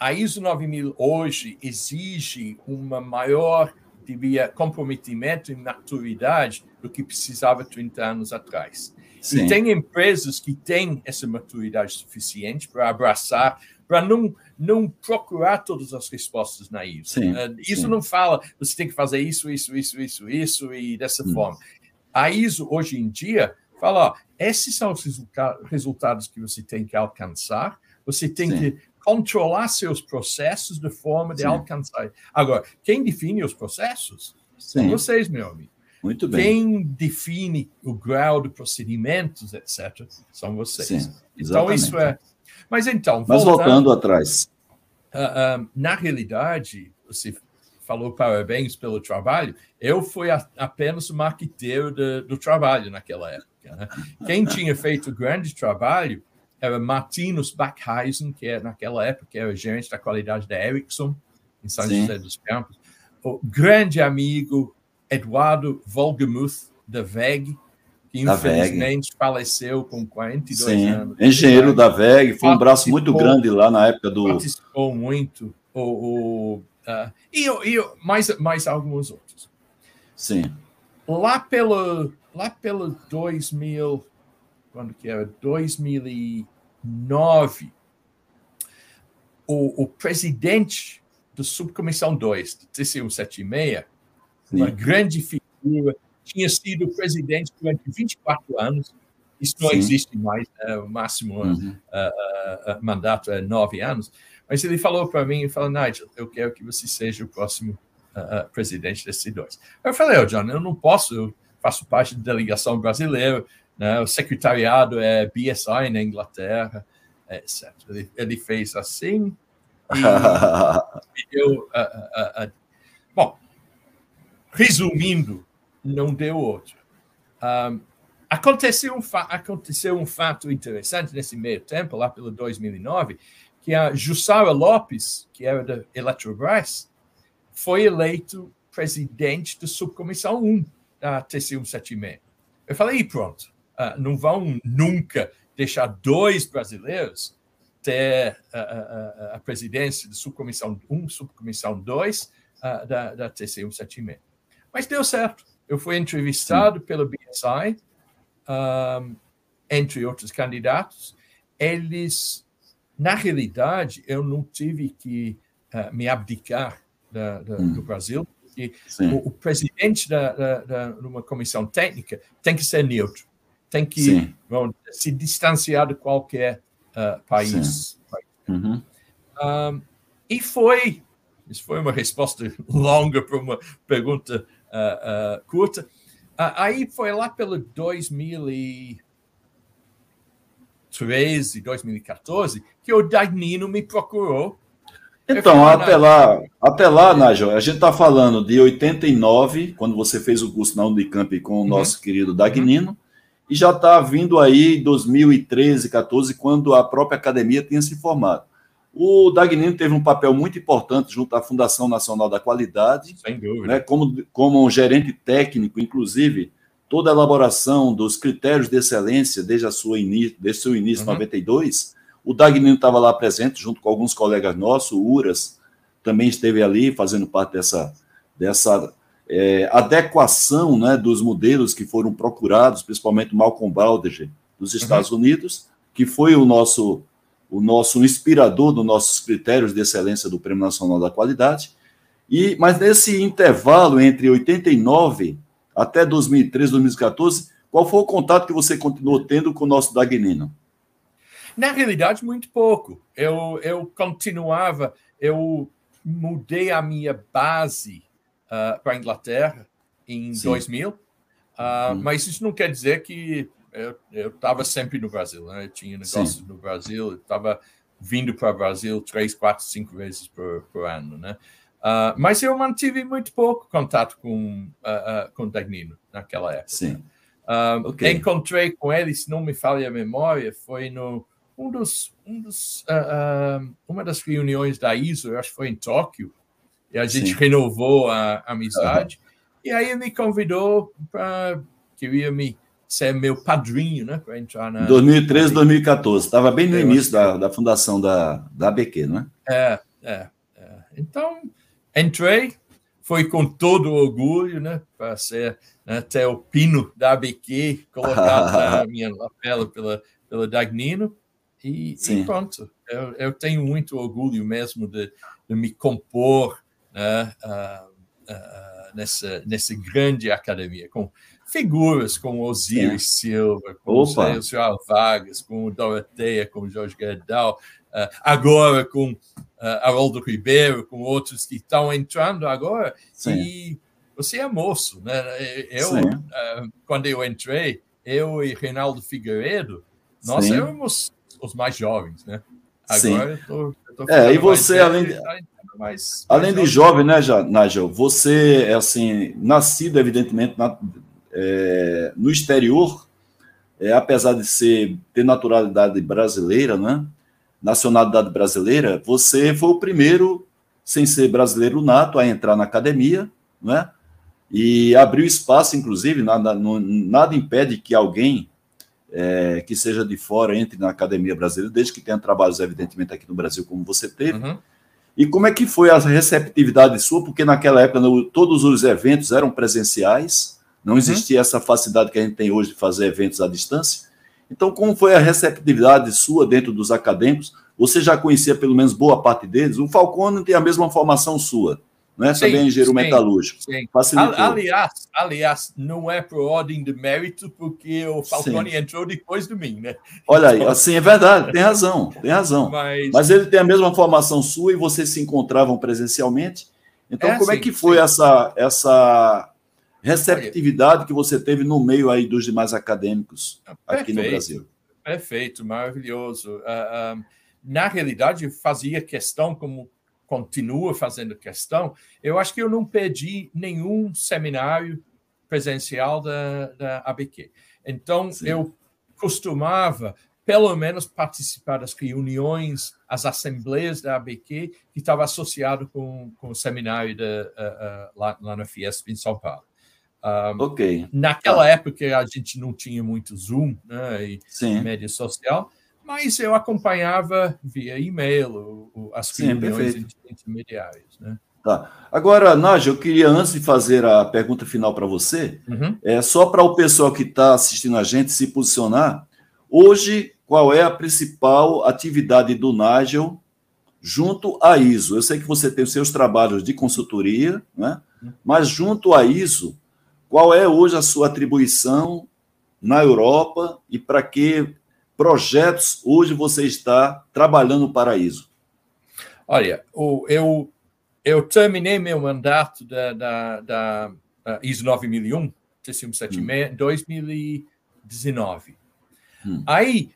a ISO 9000 hoje exige uma maior diria, comprometimento e maturidade do que precisava 30 anos atrás. Sim. E tem empresas que têm essa maturidade suficiente para abraçar, para não não procurar todas as respostas na ISO. Sim, uh, isso sim. não fala, você tem que fazer isso, isso, isso, isso, isso e dessa hum. forma. A ISO, hoje em dia, fala: ó, esses são os resulta resultados que você tem que alcançar, você tem que controlar seus processos de forma de alcançar. Agora, quem define os processos são vocês, meu amigo. Muito bem. Quem define o grau de procedimentos, etc., são vocês. então, isso é mas então. Mas voltando, voltando atrás. Uh, uh, na realidade, você falou parabéns pelo trabalho. Eu fui a, apenas o marqueteiro do trabalho naquela época. Né? Quem tinha feito grande trabalho era Martinus Backheisen, que era, naquela época era gerente da qualidade da Ericsson, em São Sim. José dos Campos. O grande amigo Eduardo Volgemuth, da VEG, que infelizmente faleceu com 42 Sim, anos. Engenheiro da VEG, foi um braço muito grande lá na época do. Participou muito. O, o, uh, e, e mais, mais alguns outros. Sim. Lá pelo, lá pelo 2000, quando que era? 2009, o, o presidente da Subcomissão 2, do TCU 76, Sim. uma grande figura tinha sido presidente durante 24 anos. Isso não Sim. existe mais, né? o máximo uhum. uh, uh, uh, mandato é nove anos. Mas ele falou para mim, falou, Nigel, eu quero que você seja o próximo presidente desse dois. Eu falei, oh, John, eu não posso, eu faço parte da delegação brasileira, né? o secretariado é BSI na Inglaterra, etc. Ele, ele fez assim e eu, bom, resumindo, não deu outro. Um, aconteceu, um aconteceu um fato interessante nesse meio tempo, lá pelo 2009, que a Jussara Lopes, que era da Eletrobras, foi eleito presidente da subcomissão 1 da TC176. Eu falei, e pronto, uh, não vão nunca deixar dois brasileiros ter uh, uh, a presidência da subcomissão 1, subcomissão 2 da, da TC176. Mas deu certo. Eu fui entrevistado Sim. pelo BSI, um, entre outros candidatos. Eles, na realidade, eu não tive que me abdicar da, da, hum. do Brasil, porque o, o, presidente da, da, de uma comissão técnica tem que ser neutro, tem que bom, se distanciar de qualquer uh, país. Uhum. Um, e foi, isso foi uma resposta longa para uma pergunta uh, curta. aí foi lá pelo 2013, 2014, que o Dagnino me procurou Então, até lá, até lá, Nigel, a gente está falando de 89, quando você fez o curso na Unicamp com o uhum. nosso querido Dagnino, uhum. E já está vindo aí 2013, 14, quando a própria academia tinha se formado. O Dagnino teve um papel muito importante junto à Fundação Nacional da Qualidade, Sem dúvida. Né, como, como um gerente técnico, inclusive, toda a elaboração dos critérios de excelência desde, a sua desde seu início em uhum. 92, o Dagnino estava lá presente, junto com alguns colegas nossos, o Uras também esteve ali fazendo parte dessa, dessa é, adequação né, dos modelos que foram procurados, principalmente o Malcolm Baldrige, dos uhum. Estados uhum. Unidos, que foi o nosso, o nosso inspirador dos nossos critérios de excelência do Prêmio Nacional da Qualidade. E, mas nesse intervalo entre 89 até 2013, 2014, qual foi o contato que você continuou tendo com o nosso Dagnino? Na realidade, muito pouco. Eu, eu continuava, eu mudei a minha base uh, para a Inglaterra em Sim. 2000, uh, hum. mas isso não quer dizer que eu estava sempre no Brasil. Né? Eu tinha negócios Sim. no Brasil, eu estava vindo para o Brasil três, quatro, cinco vezes por, por ano. Né? Uh, mas eu mantive muito pouco contato com uh, uh, com Dagnino naquela época. Sim. Okay. Encontrei com ele, se não me falha a memória, foi no um dos, um dos, uh, uh, uma das reuniões da ISO, eu acho que foi em Tóquio, e a gente Sim. renovou a, amizade. Uhum. E aí ele me convidou para queria me ser meu padrinho, né, para entrar na 2013, 2014, estava bem no início da, da fundação da, da ABQ, não é? É, é, é. Então entrei, foi com todo orgulho, né, para ser né, até o pino da ABQ colocado na minha lapela pela pela Dagnino. E, e pronto, eu, eu, tenho muito orgulho mesmo de, de me compor né, uh, uh, nessa, nessa grande academia, com figuras como Osiris. Silva, com o João Vargas, com o Doroteia, com o Jorge Gerdau, uh, agora com uh, Haroldo Ribeiro, com outros que estão entrando agora. Sim. E você é moço, né? Eu, uh, quando eu entrei, eu e Reinaldo Figueiredo, nós Sim. éramos os mais jovens, né? Agora Sim. eu tô, eu tô É, e você, além de, mais, além mais de jovem, né, Nigel? Você é assim, nascido, evidentemente, na, é, no exterior, é, apesar de ser ter naturalidade brasileira, né? Nacionalidade brasileira, você foi o primeiro, sem ser brasileiro nato, a entrar na academia, né? E abriu espaço, inclusive, nada, nada impede que alguém é, que seja de fora entre na academia brasileira, desde que tenha trabalhos, evidentemente, aqui no Brasil, como você teve. Uhum. E como é que foi a receptividade sua? Porque naquela época no, todos os eventos eram presenciais, não uhum. existia uhum. essa facilidade que a gente tem hoje de fazer eventos à distância. Então, como foi a receptividade sua dentro dos acadêmicos? Você já conhecia pelo menos boa parte deles? O Falcone tem a mesma formação sua não é sim, engenheiro sim, metalúrgico. Sim. Aliás, aliás, não é por ordem de mérito, porque o Falcone sim. entrou depois de mim, né? Olha aí, assim, é verdade, tem razão, tem razão. Mas... Mas ele tem a mesma formação sua e vocês se encontravam presencialmente. Então, é, como é que foi essa, essa receptividade que você teve no meio aí dos demais acadêmicos aqui Perfeito. no Brasil? Perfeito, maravilhoso. Uh, uh, na realidade, fazia questão, como continua fazendo questão, eu acho que eu não perdi nenhum seminário presencial da, da ABQ. Então, Sim. eu costumava, pelo menos, participar das reuniões, as assembleias da ABQ, que estava associado com, com o seminário da, uh, uh, lá, lá na Fiesp, em São Paulo. Um, ok. Naquela ah. época, a gente não tinha muito Zoom né, e Sim. média social, mas eu acompanhava via e-mail as Sim, reuniões intermediárias. Né? Tá. Agora, Nádia, eu queria, antes de fazer a pergunta final para você, uhum. é só para o pessoal que está assistindo a gente se posicionar. Hoje, qual é a principal atividade do Nigel junto à ISO? Eu sei que você tem os seus trabalhos de consultoria, né? Uhum. mas junto à ISO, qual é hoje a sua atribuição na Europa e para que projetos hoje você está trabalhando para ISO? Olha, eu, eu terminei meu mandato da, da, da ISO 9001, T576, em 2019. Hum. Aí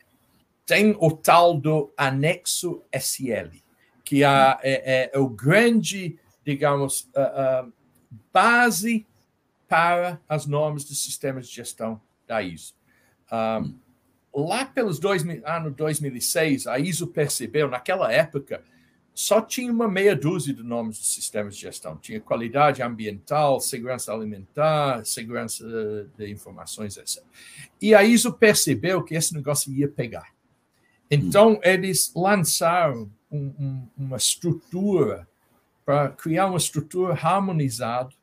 tem o tal do anexo SL, que é, é, é o grande, digamos, uh, uh, base para as normas dos sistemas de gestão da ISO. Um, lá pelos dois, ano 2006, a ISO percebeu, naquela época, só tinha uma meia dúzia de nomes de sistemas de gestão. Tinha qualidade ambiental, segurança alimentar, segurança de informações, etc. E a ISO percebeu que esse negócio ia pegar. Então, hum. eles lançaram um, um, uma estrutura para criar uma estrutura harmonizada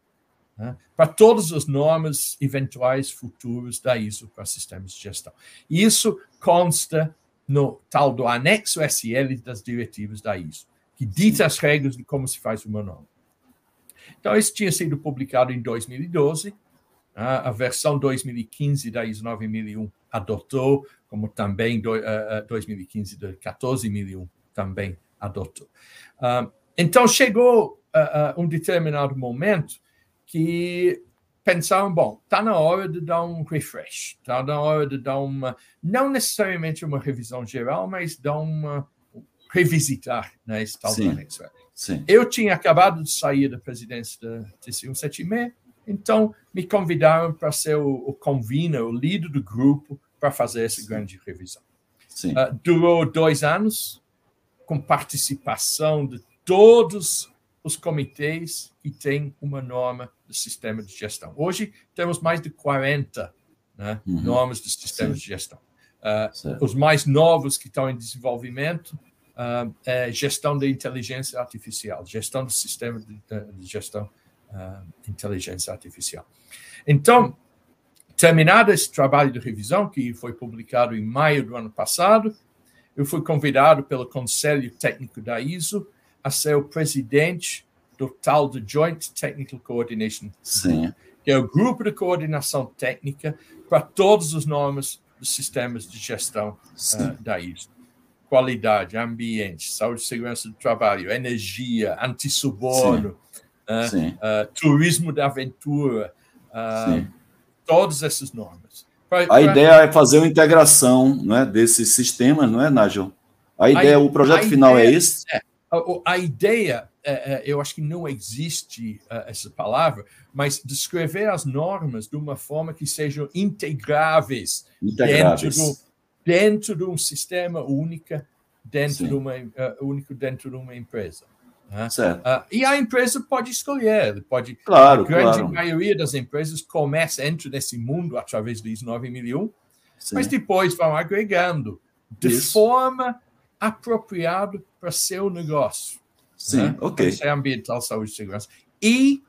né, para todas as normas eventuais futuras da ISO para sistemas de gestão. Isso consta no tal do anexo SL das diretivas da ISO, que dita as regras de como se faz uma norma. Então, isso tinha sido publicado em 2012. A versão 2015 da ISO 9001 adotou, como também 2015 da 14001 também adotou. Então, chegou um determinado momento que pensaram, bom, está na hora de dar um refresh, está na hora de dar uma, não necessariamente uma revisão geral, mas dar uma, revisitar né, esse tal Sim. anexo. Sim. Eu tinha acabado de sair da presidência da TC176, então me convidaram para ser o, o convener, o líder do grupo, para fazer essa Sim. grande revisão. Uh, durou dois anos, com participação de todos os comitês que têm uma norma do sistema de gestão. Hoje temos mais de 40 né, uhum. normas de sistemas Sim. de gestão. Uh, os mais novos que estão em desenvolvimento uh, é gestão de inteligência artificial, gestão do sistema de, de gestão uh, inteligência artificial. Então, terminado esse trabalho de revisão, que foi publicado em maio do ano passado, eu fui convidado pelo Conselho Técnico da ISO a ser o presidente do tal do Joint Technical Coordination, Sim. que é o grupo de coordenação técnica para todas as normas dos sistemas de gestão uh, da ISO. Qualidade, ambiente, saúde e segurança do trabalho, energia, antissuborno, uh, uh, turismo de aventura, todas essas normas. Pra, a ideia é fazer uma integração né, desses sistemas, não é, Nigel? A ideia, a, o projeto final é ideia, é esse? É, a, a ideia, é, é, eu acho que não existe uh, essa palavra, mas descrever as normas de uma forma que sejam integráveis, integráveis. Dentro, do, dentro de um sistema único, dentro de uma, uh, único dentro de uma empresa. Né? Uh, e a empresa pode escolher, pode. Claro, a grande claro. maioria das empresas começa dentro desse mundo através do ISO 9001, Sim. mas depois vão agregando de Isso. forma apropriada para seu negócio. Sim, né? ok. Isso é ambiental, saúde e segurança. E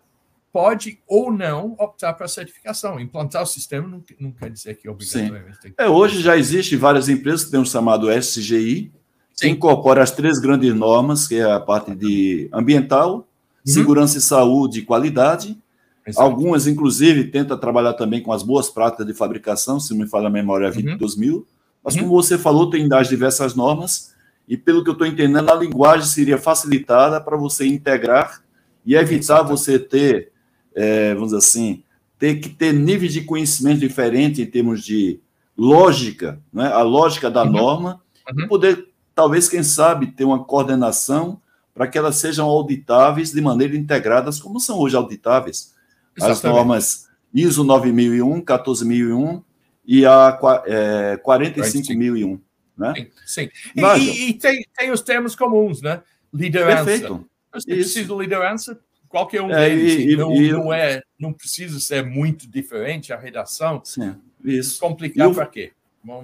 pode ou não optar para a certificação. Implantar o sistema não, não quer dizer que é obrigatoriamente. Sim. É, hoje já existem várias empresas que têm o chamado SGI, Sim. que incorpora as três grandes normas, que é a parte de ambiental, uhum. segurança e saúde e qualidade. Exato. Algumas, inclusive, tentam trabalhar também com as boas práticas de fabricação, se não me falha a memória, é 22 uhum. mil. Mas, uhum. como você falou, tem das diversas normas e pelo que eu estou entendendo, a linguagem seria facilitada para você integrar e evitar você ter, é, vamos dizer assim, ter que ter níveis de conhecimento diferentes em termos de lógica, né? a lógica da uhum. norma, uhum. e poder, talvez, quem sabe, ter uma coordenação para que elas sejam auditáveis de maneira integradas, como são hoje auditáveis. Exatamente. As normas ISO 9001, 14001 e a é, 45001 né? Sim. sim. E, e, tem, tem os termos comuns, né? Liderança. Perfeito. Você precisa de liderança, qualquer um é, deles. E, não, e, não, é, não precisa ser muito diferente a redação. Sim, isso. Complicar para quê?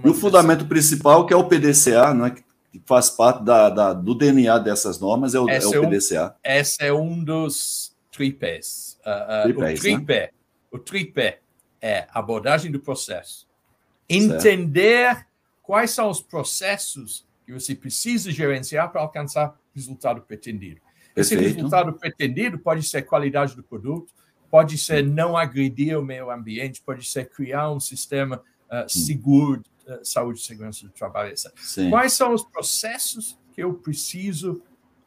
e o fundamento principal, que é o PDCA, né, que faz parte da, da do DNA dessas normas, é o, é o PDCA. É um, esse é um dos tripés. Uh, uh, tripés o tripé, né? o tripé é abordagem do processo. Entender certo quais são os processos que você precisa gerenciar para alcançar o resultado pretendido. Esse resultado pretendido pode ser qualidade do produto, pode ser não agredir o meio ambiente, pode ser criar um sistema uh, seguro, uh, saúde e segurança do trabalho, etc. Sim. Quais são os processos que eu preciso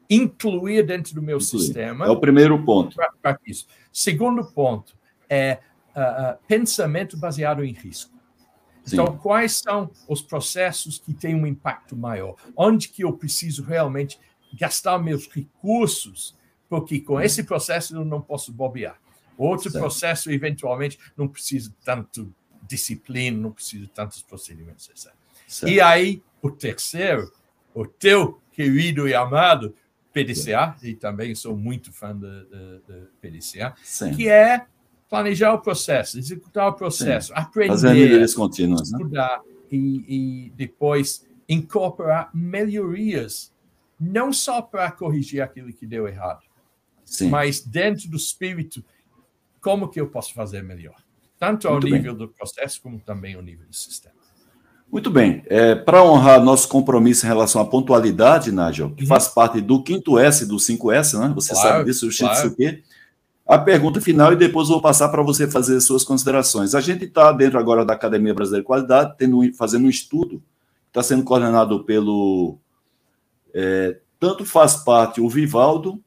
incluir dentro do meu incluir. sistema? É o primeiro ponto. Para isso. Segundo ponto é uh, pensamento baseado em risco. Então, Sim. quais são os processos que têm um impacto maior? Onde que eu preciso realmente gastar meus recursos, porque com esse processo eu não posso bobear. Outro certo. processo, eventualmente, não precisa tanto disciplina, não precisa tantos procedimentos. E aí, o terceiro, o teu querido e amado PDCA, e também sou muito fã do, PDCA, Sim. que é planejar o processo, executar o processo, Sim. aprender, fazer melhorias contínuas, né? estudar e, e depois incorporar melhorias, não só para corrigir aquilo que deu errado, Sim. mas dentro do espírito, como que eu posso fazer melhor? Tanto ao Muito nível bem. do processo, como também ao nível do sistema. Muito bem. É, Para honrar nosso compromisso em relação à pontualidade, Nigel, que uhum. faz parte do quinto S do 5S, né? Você claro, sabe disso, o claro. o quê? A pergunta final e depois vou passar para você fazer suas considerações. A gente está dentro agora da Academia Brasileira de Qualidade, tendo, fazendo um estudo, está sendo coordenado pelo. É, tanto faz parte o Vivaldo,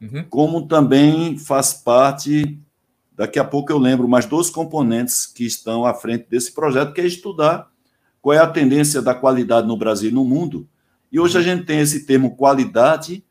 uhum. como também faz parte Daqui a pouco eu lembro mais dois componentes que estão à frente desse projeto, que é estudar qual é a tendência da qualidade no Brasil e no mundo. E hoje a gente tem esse termo qualidade,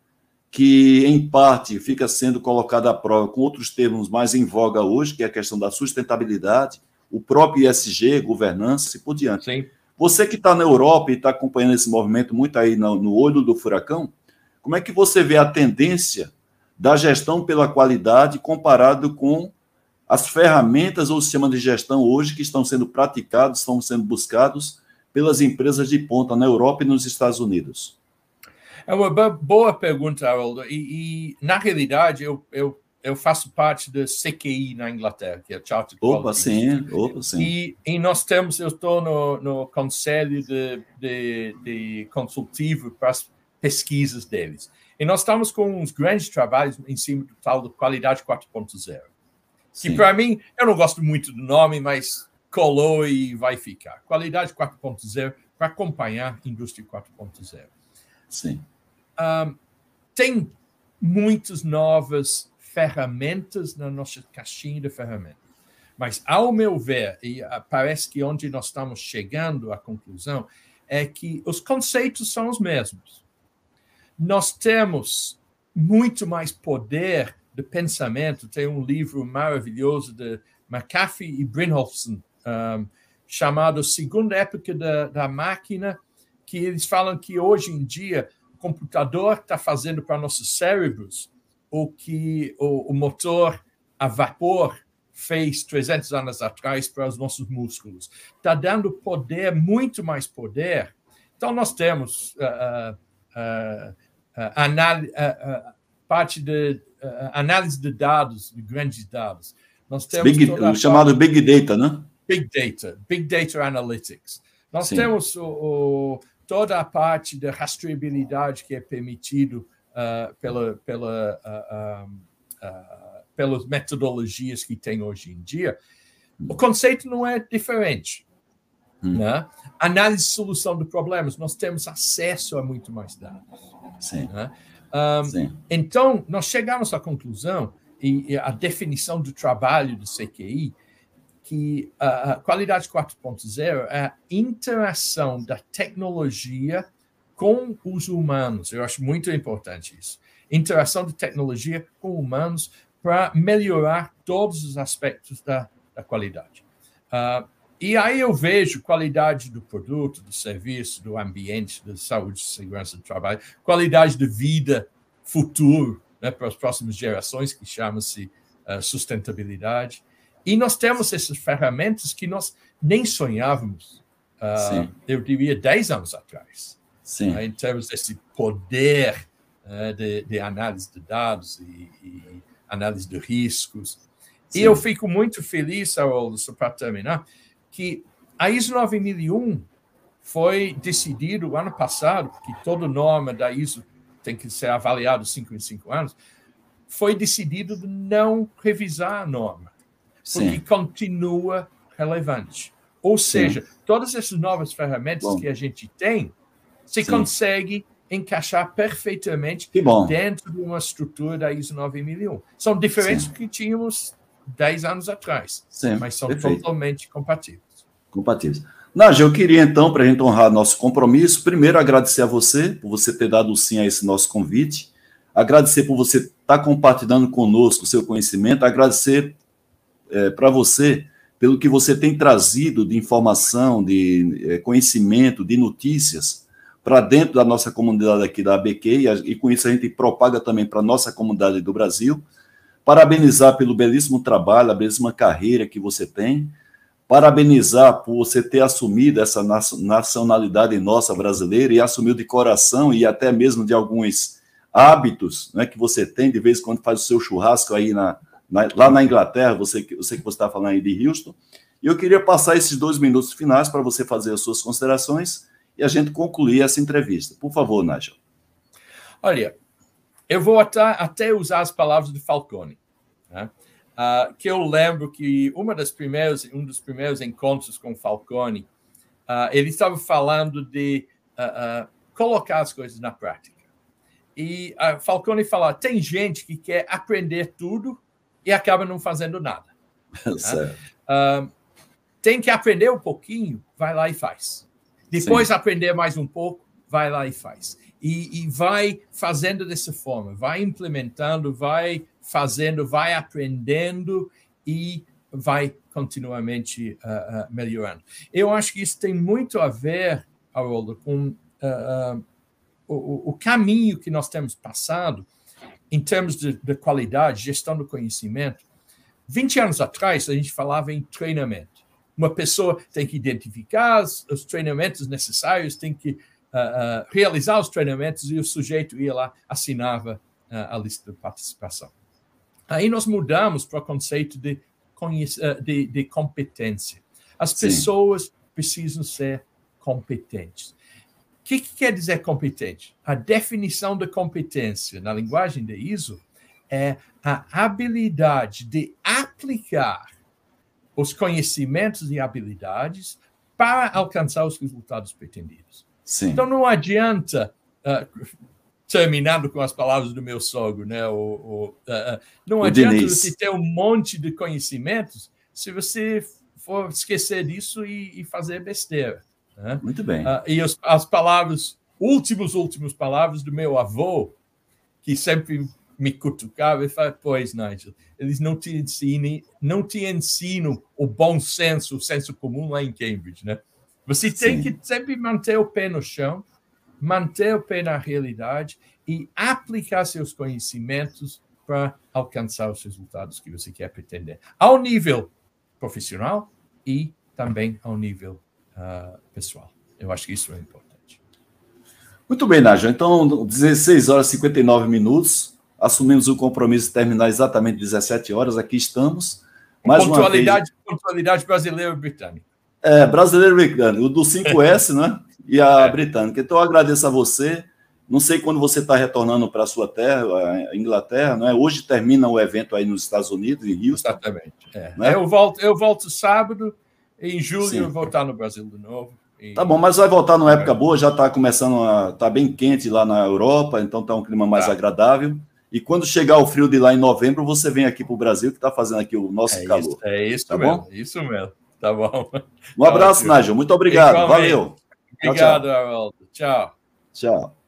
que em parte fica sendo colocado à prova com outros termos mais em voga hoje, que é a questão da sustentabilidade, o próprio ISG, governança e por diante. Sim. Você que está na Europa e está acompanhando esse movimento muito aí no, no olho do furacão, como é que você vê a tendência da gestão pela qualidade comparado com as ferramentas ou sistemas de gestão hoje que estão sendo praticados, estão sendo buscados pelas empresas de ponta na Europa e nos Estados Unidos? É uma boa pergunta, Haroldo. E, e na realidade, eu, eu, eu, faço parte da CQI na Inglaterra, que é Chartered Opa, sim, opa, sim. E, e nós temos, eu estou no, no conselho de, de, de consultivo para as pesquisas deles. E nós estamos com uns grandes trabalhos em cima do tal de qualidade 4.0 que para mim, eu não gosto muito do nome, mas colou e vai ficar. Qualidade 4.0 para acompanhar a indústria 4.0. Sim. Um, tem muitas novas ferramentas na nossa caixinha de ferramentas. Mas, ao meu ver, e uh, parece que onde nós estamos chegando à conclusão, é que os conceitos são os mesmos. Nós temos muito mais poder de pensamento. Tem um livro maravilhoso de McAfee e Brynjolfsson, um, chamado Segunda Época da, da Máquina, que eles falam que hoje em dia computador está fazendo para nossos cérebros o que o, o motor a vapor fez 300 anos atrás para os nossos músculos. Está dando poder, muito mais poder. Então, nós temos uh, uh, uh, parte de uh, análise de dados, de grandes dados. Nós temos big, o chamado Big Data, né? Big Data, Big Data Analytics. Nós Sim. temos o, o, toda a parte da rastreabilidade que é permitido uh, pela, pela, uh, uh, pelas metodologias que tem hoje em dia. O conceito não é diferente. Hum. Né? Análise e solução de problemas, nós temos acesso a muito mais dados. Sim. Né? Um, então, nós chegamos à conclusão, e, e, a definição do trabalho do CQI, que a qualidade 4.0 é a interação da tecnologia com os humanos. Eu acho muito importante isso. Interação de tecnologia com humanos para melhorar todos os aspectos da, da qualidade. Uh, e aí eu vejo qualidade do produto, do serviço, do ambiente, da saúde segurança do trabalho, qualidade de vida futuro né, para as próximas gerações, que chama-se uh, sustentabilidade. E nós temos essas ferramentas que nós nem sonhávamos, uh, eu diria, 10 anos atrás. Sim. Uh, em termos desse poder de, de, análise de dados e, e análise de riscos. Sim. E eu fico muito feliz, Haroldo, só para terminar, que a ISO 9001 foi decidido ano passado, porque toda norma da ISO tem que ser avaliado cinco em cinco anos, foi decidido de não revisar a norma, porque Sim. continua relevante. Ou seja, Sim. todas essas novas ferramentas Bom. que a gente tem, se Sim. consegue encaixar perfeitamente dentro de uma estrutura da ISO 9001. São diferentes do que tínhamos 10 anos atrás, mas são Perfeito. totalmente compatíveis compatíveis. Nádia, eu queria então, para a gente honrar nosso compromisso, primeiro agradecer a você por você ter dado sim a esse nosso convite, agradecer por você estar tá compartilhando conosco o seu conhecimento, agradecer é, para você pelo que você tem trazido de informação, de é, conhecimento, de notícias para dentro da nossa comunidade aqui da ABQ, e, e com isso a gente propaga também para a nossa comunidade do Brasil. Parabenizar pelo belíssimo trabalho, a belíssima carreira que você tem parabenizar por você ter assumido essa nacionalidade nossa brasileira e assumiu de coração e até mesmo de alguns hábitos né, que você tem, de vez em quando faz o seu churrasco aí na, lá na Inglaterra, você, eu sei que você está falando aí de Houston, e eu queria passar esses dois minutos finais para você fazer as suas considerações e a gente concluir essa entrevista. Por favor, Nigel. Olha, eu vou até, até usar as palavras de Falcone. Né? uh, que eu lembro que uma das primeiras, um dos primeiros encontros com Falcone, uh, ele estava falando de uh, colocar as coisas na prática. E Falcone fala: tem gente que quer aprender tudo e acaba não fazendo nada. Né? tem que aprender um pouquinho, vai lá e faz. Depois Sim. aprender mais um pouco, vai lá e faz. E, e, vai fazendo dessa forma, vai implementando, vai fazendo, vai aprendendo e vai continuamente uh, uh, melhorando. Eu acho que isso tem muito a ver, Haroldo, com uh, o, o, caminho que nós temos passado em termos de, de, qualidade, gestão do conhecimento. 20 anos atrás, a gente falava em treinamento. Uma pessoa tem que identificar os, os treinamentos necessários, tem que realizar os treinamentos e o sujeito ia lá, assinava a lista de participação. Aí nós mudamos para o conceito de, de, de competência. As Sim. pessoas precisam ser competentes. O que, que, quer dizer competente? A definição de competência na linguagem de ISO é a habilidade de aplicar os conhecimentos e habilidades para alcançar os resultados pretendidos. Sim. Então não adianta uh, terminando com as palavras do meu sogro, né? O, o uh, não o adianta Diniz. você ter um monte de conhecimentos se você for esquecer disso e, e fazer besteira. Né? Muito bem. Uh, e as, as palavras, últimos, últimos palavras do meu avô, que sempre me cutucava e falava, pois, Nigel, eles não te ensinam, não te ensinam o bom senso, o senso comum lá em Cambridge, né? Você tem Sim. que sempre manter o pé no chão, manter o pé na realidade e aplicar seus conhecimentos para alcançar os resultados que você quer pretender, ao nível profissional e também ao nível uh, pessoal. Eu acho que isso é importante. Muito bem, Nádia. Então, 16 horas e 59 minutos. Assumimos o compromisso de terminar exatamente 17 horas. Aqui estamos. Mais pontualidade, uma vez... pontualidade brasileiro e britânico. É, brasileiro e britânico. O do 5S, né? e a é. britânica. Então, eu agradeço a você. Não sei quando você está retornando para a sua terra, a Inglaterra, não é? Hoje termina o evento aí nos Estados Unidos, em Houston. Exatamente. É. Né? Eu, volto, eu volto sábado, em julho Sim. estar no Brasil de novo. E... Tá bom, mas vai voltar numa época boa, já está começando a. está bem quente lá na Europa, então está um clima mais tá. agradável. E quando chegar o frio de lá em novembro, você vem aqui para o Brasil, que está fazendo aqui o nosso é calor. Isso, é isso tá mesmo, bom? isso mesmo. Tá bom. Um abraço, Nágio. Muito obrigado. Valeu. Obrigado, Haroldo. Tchau. Tchau.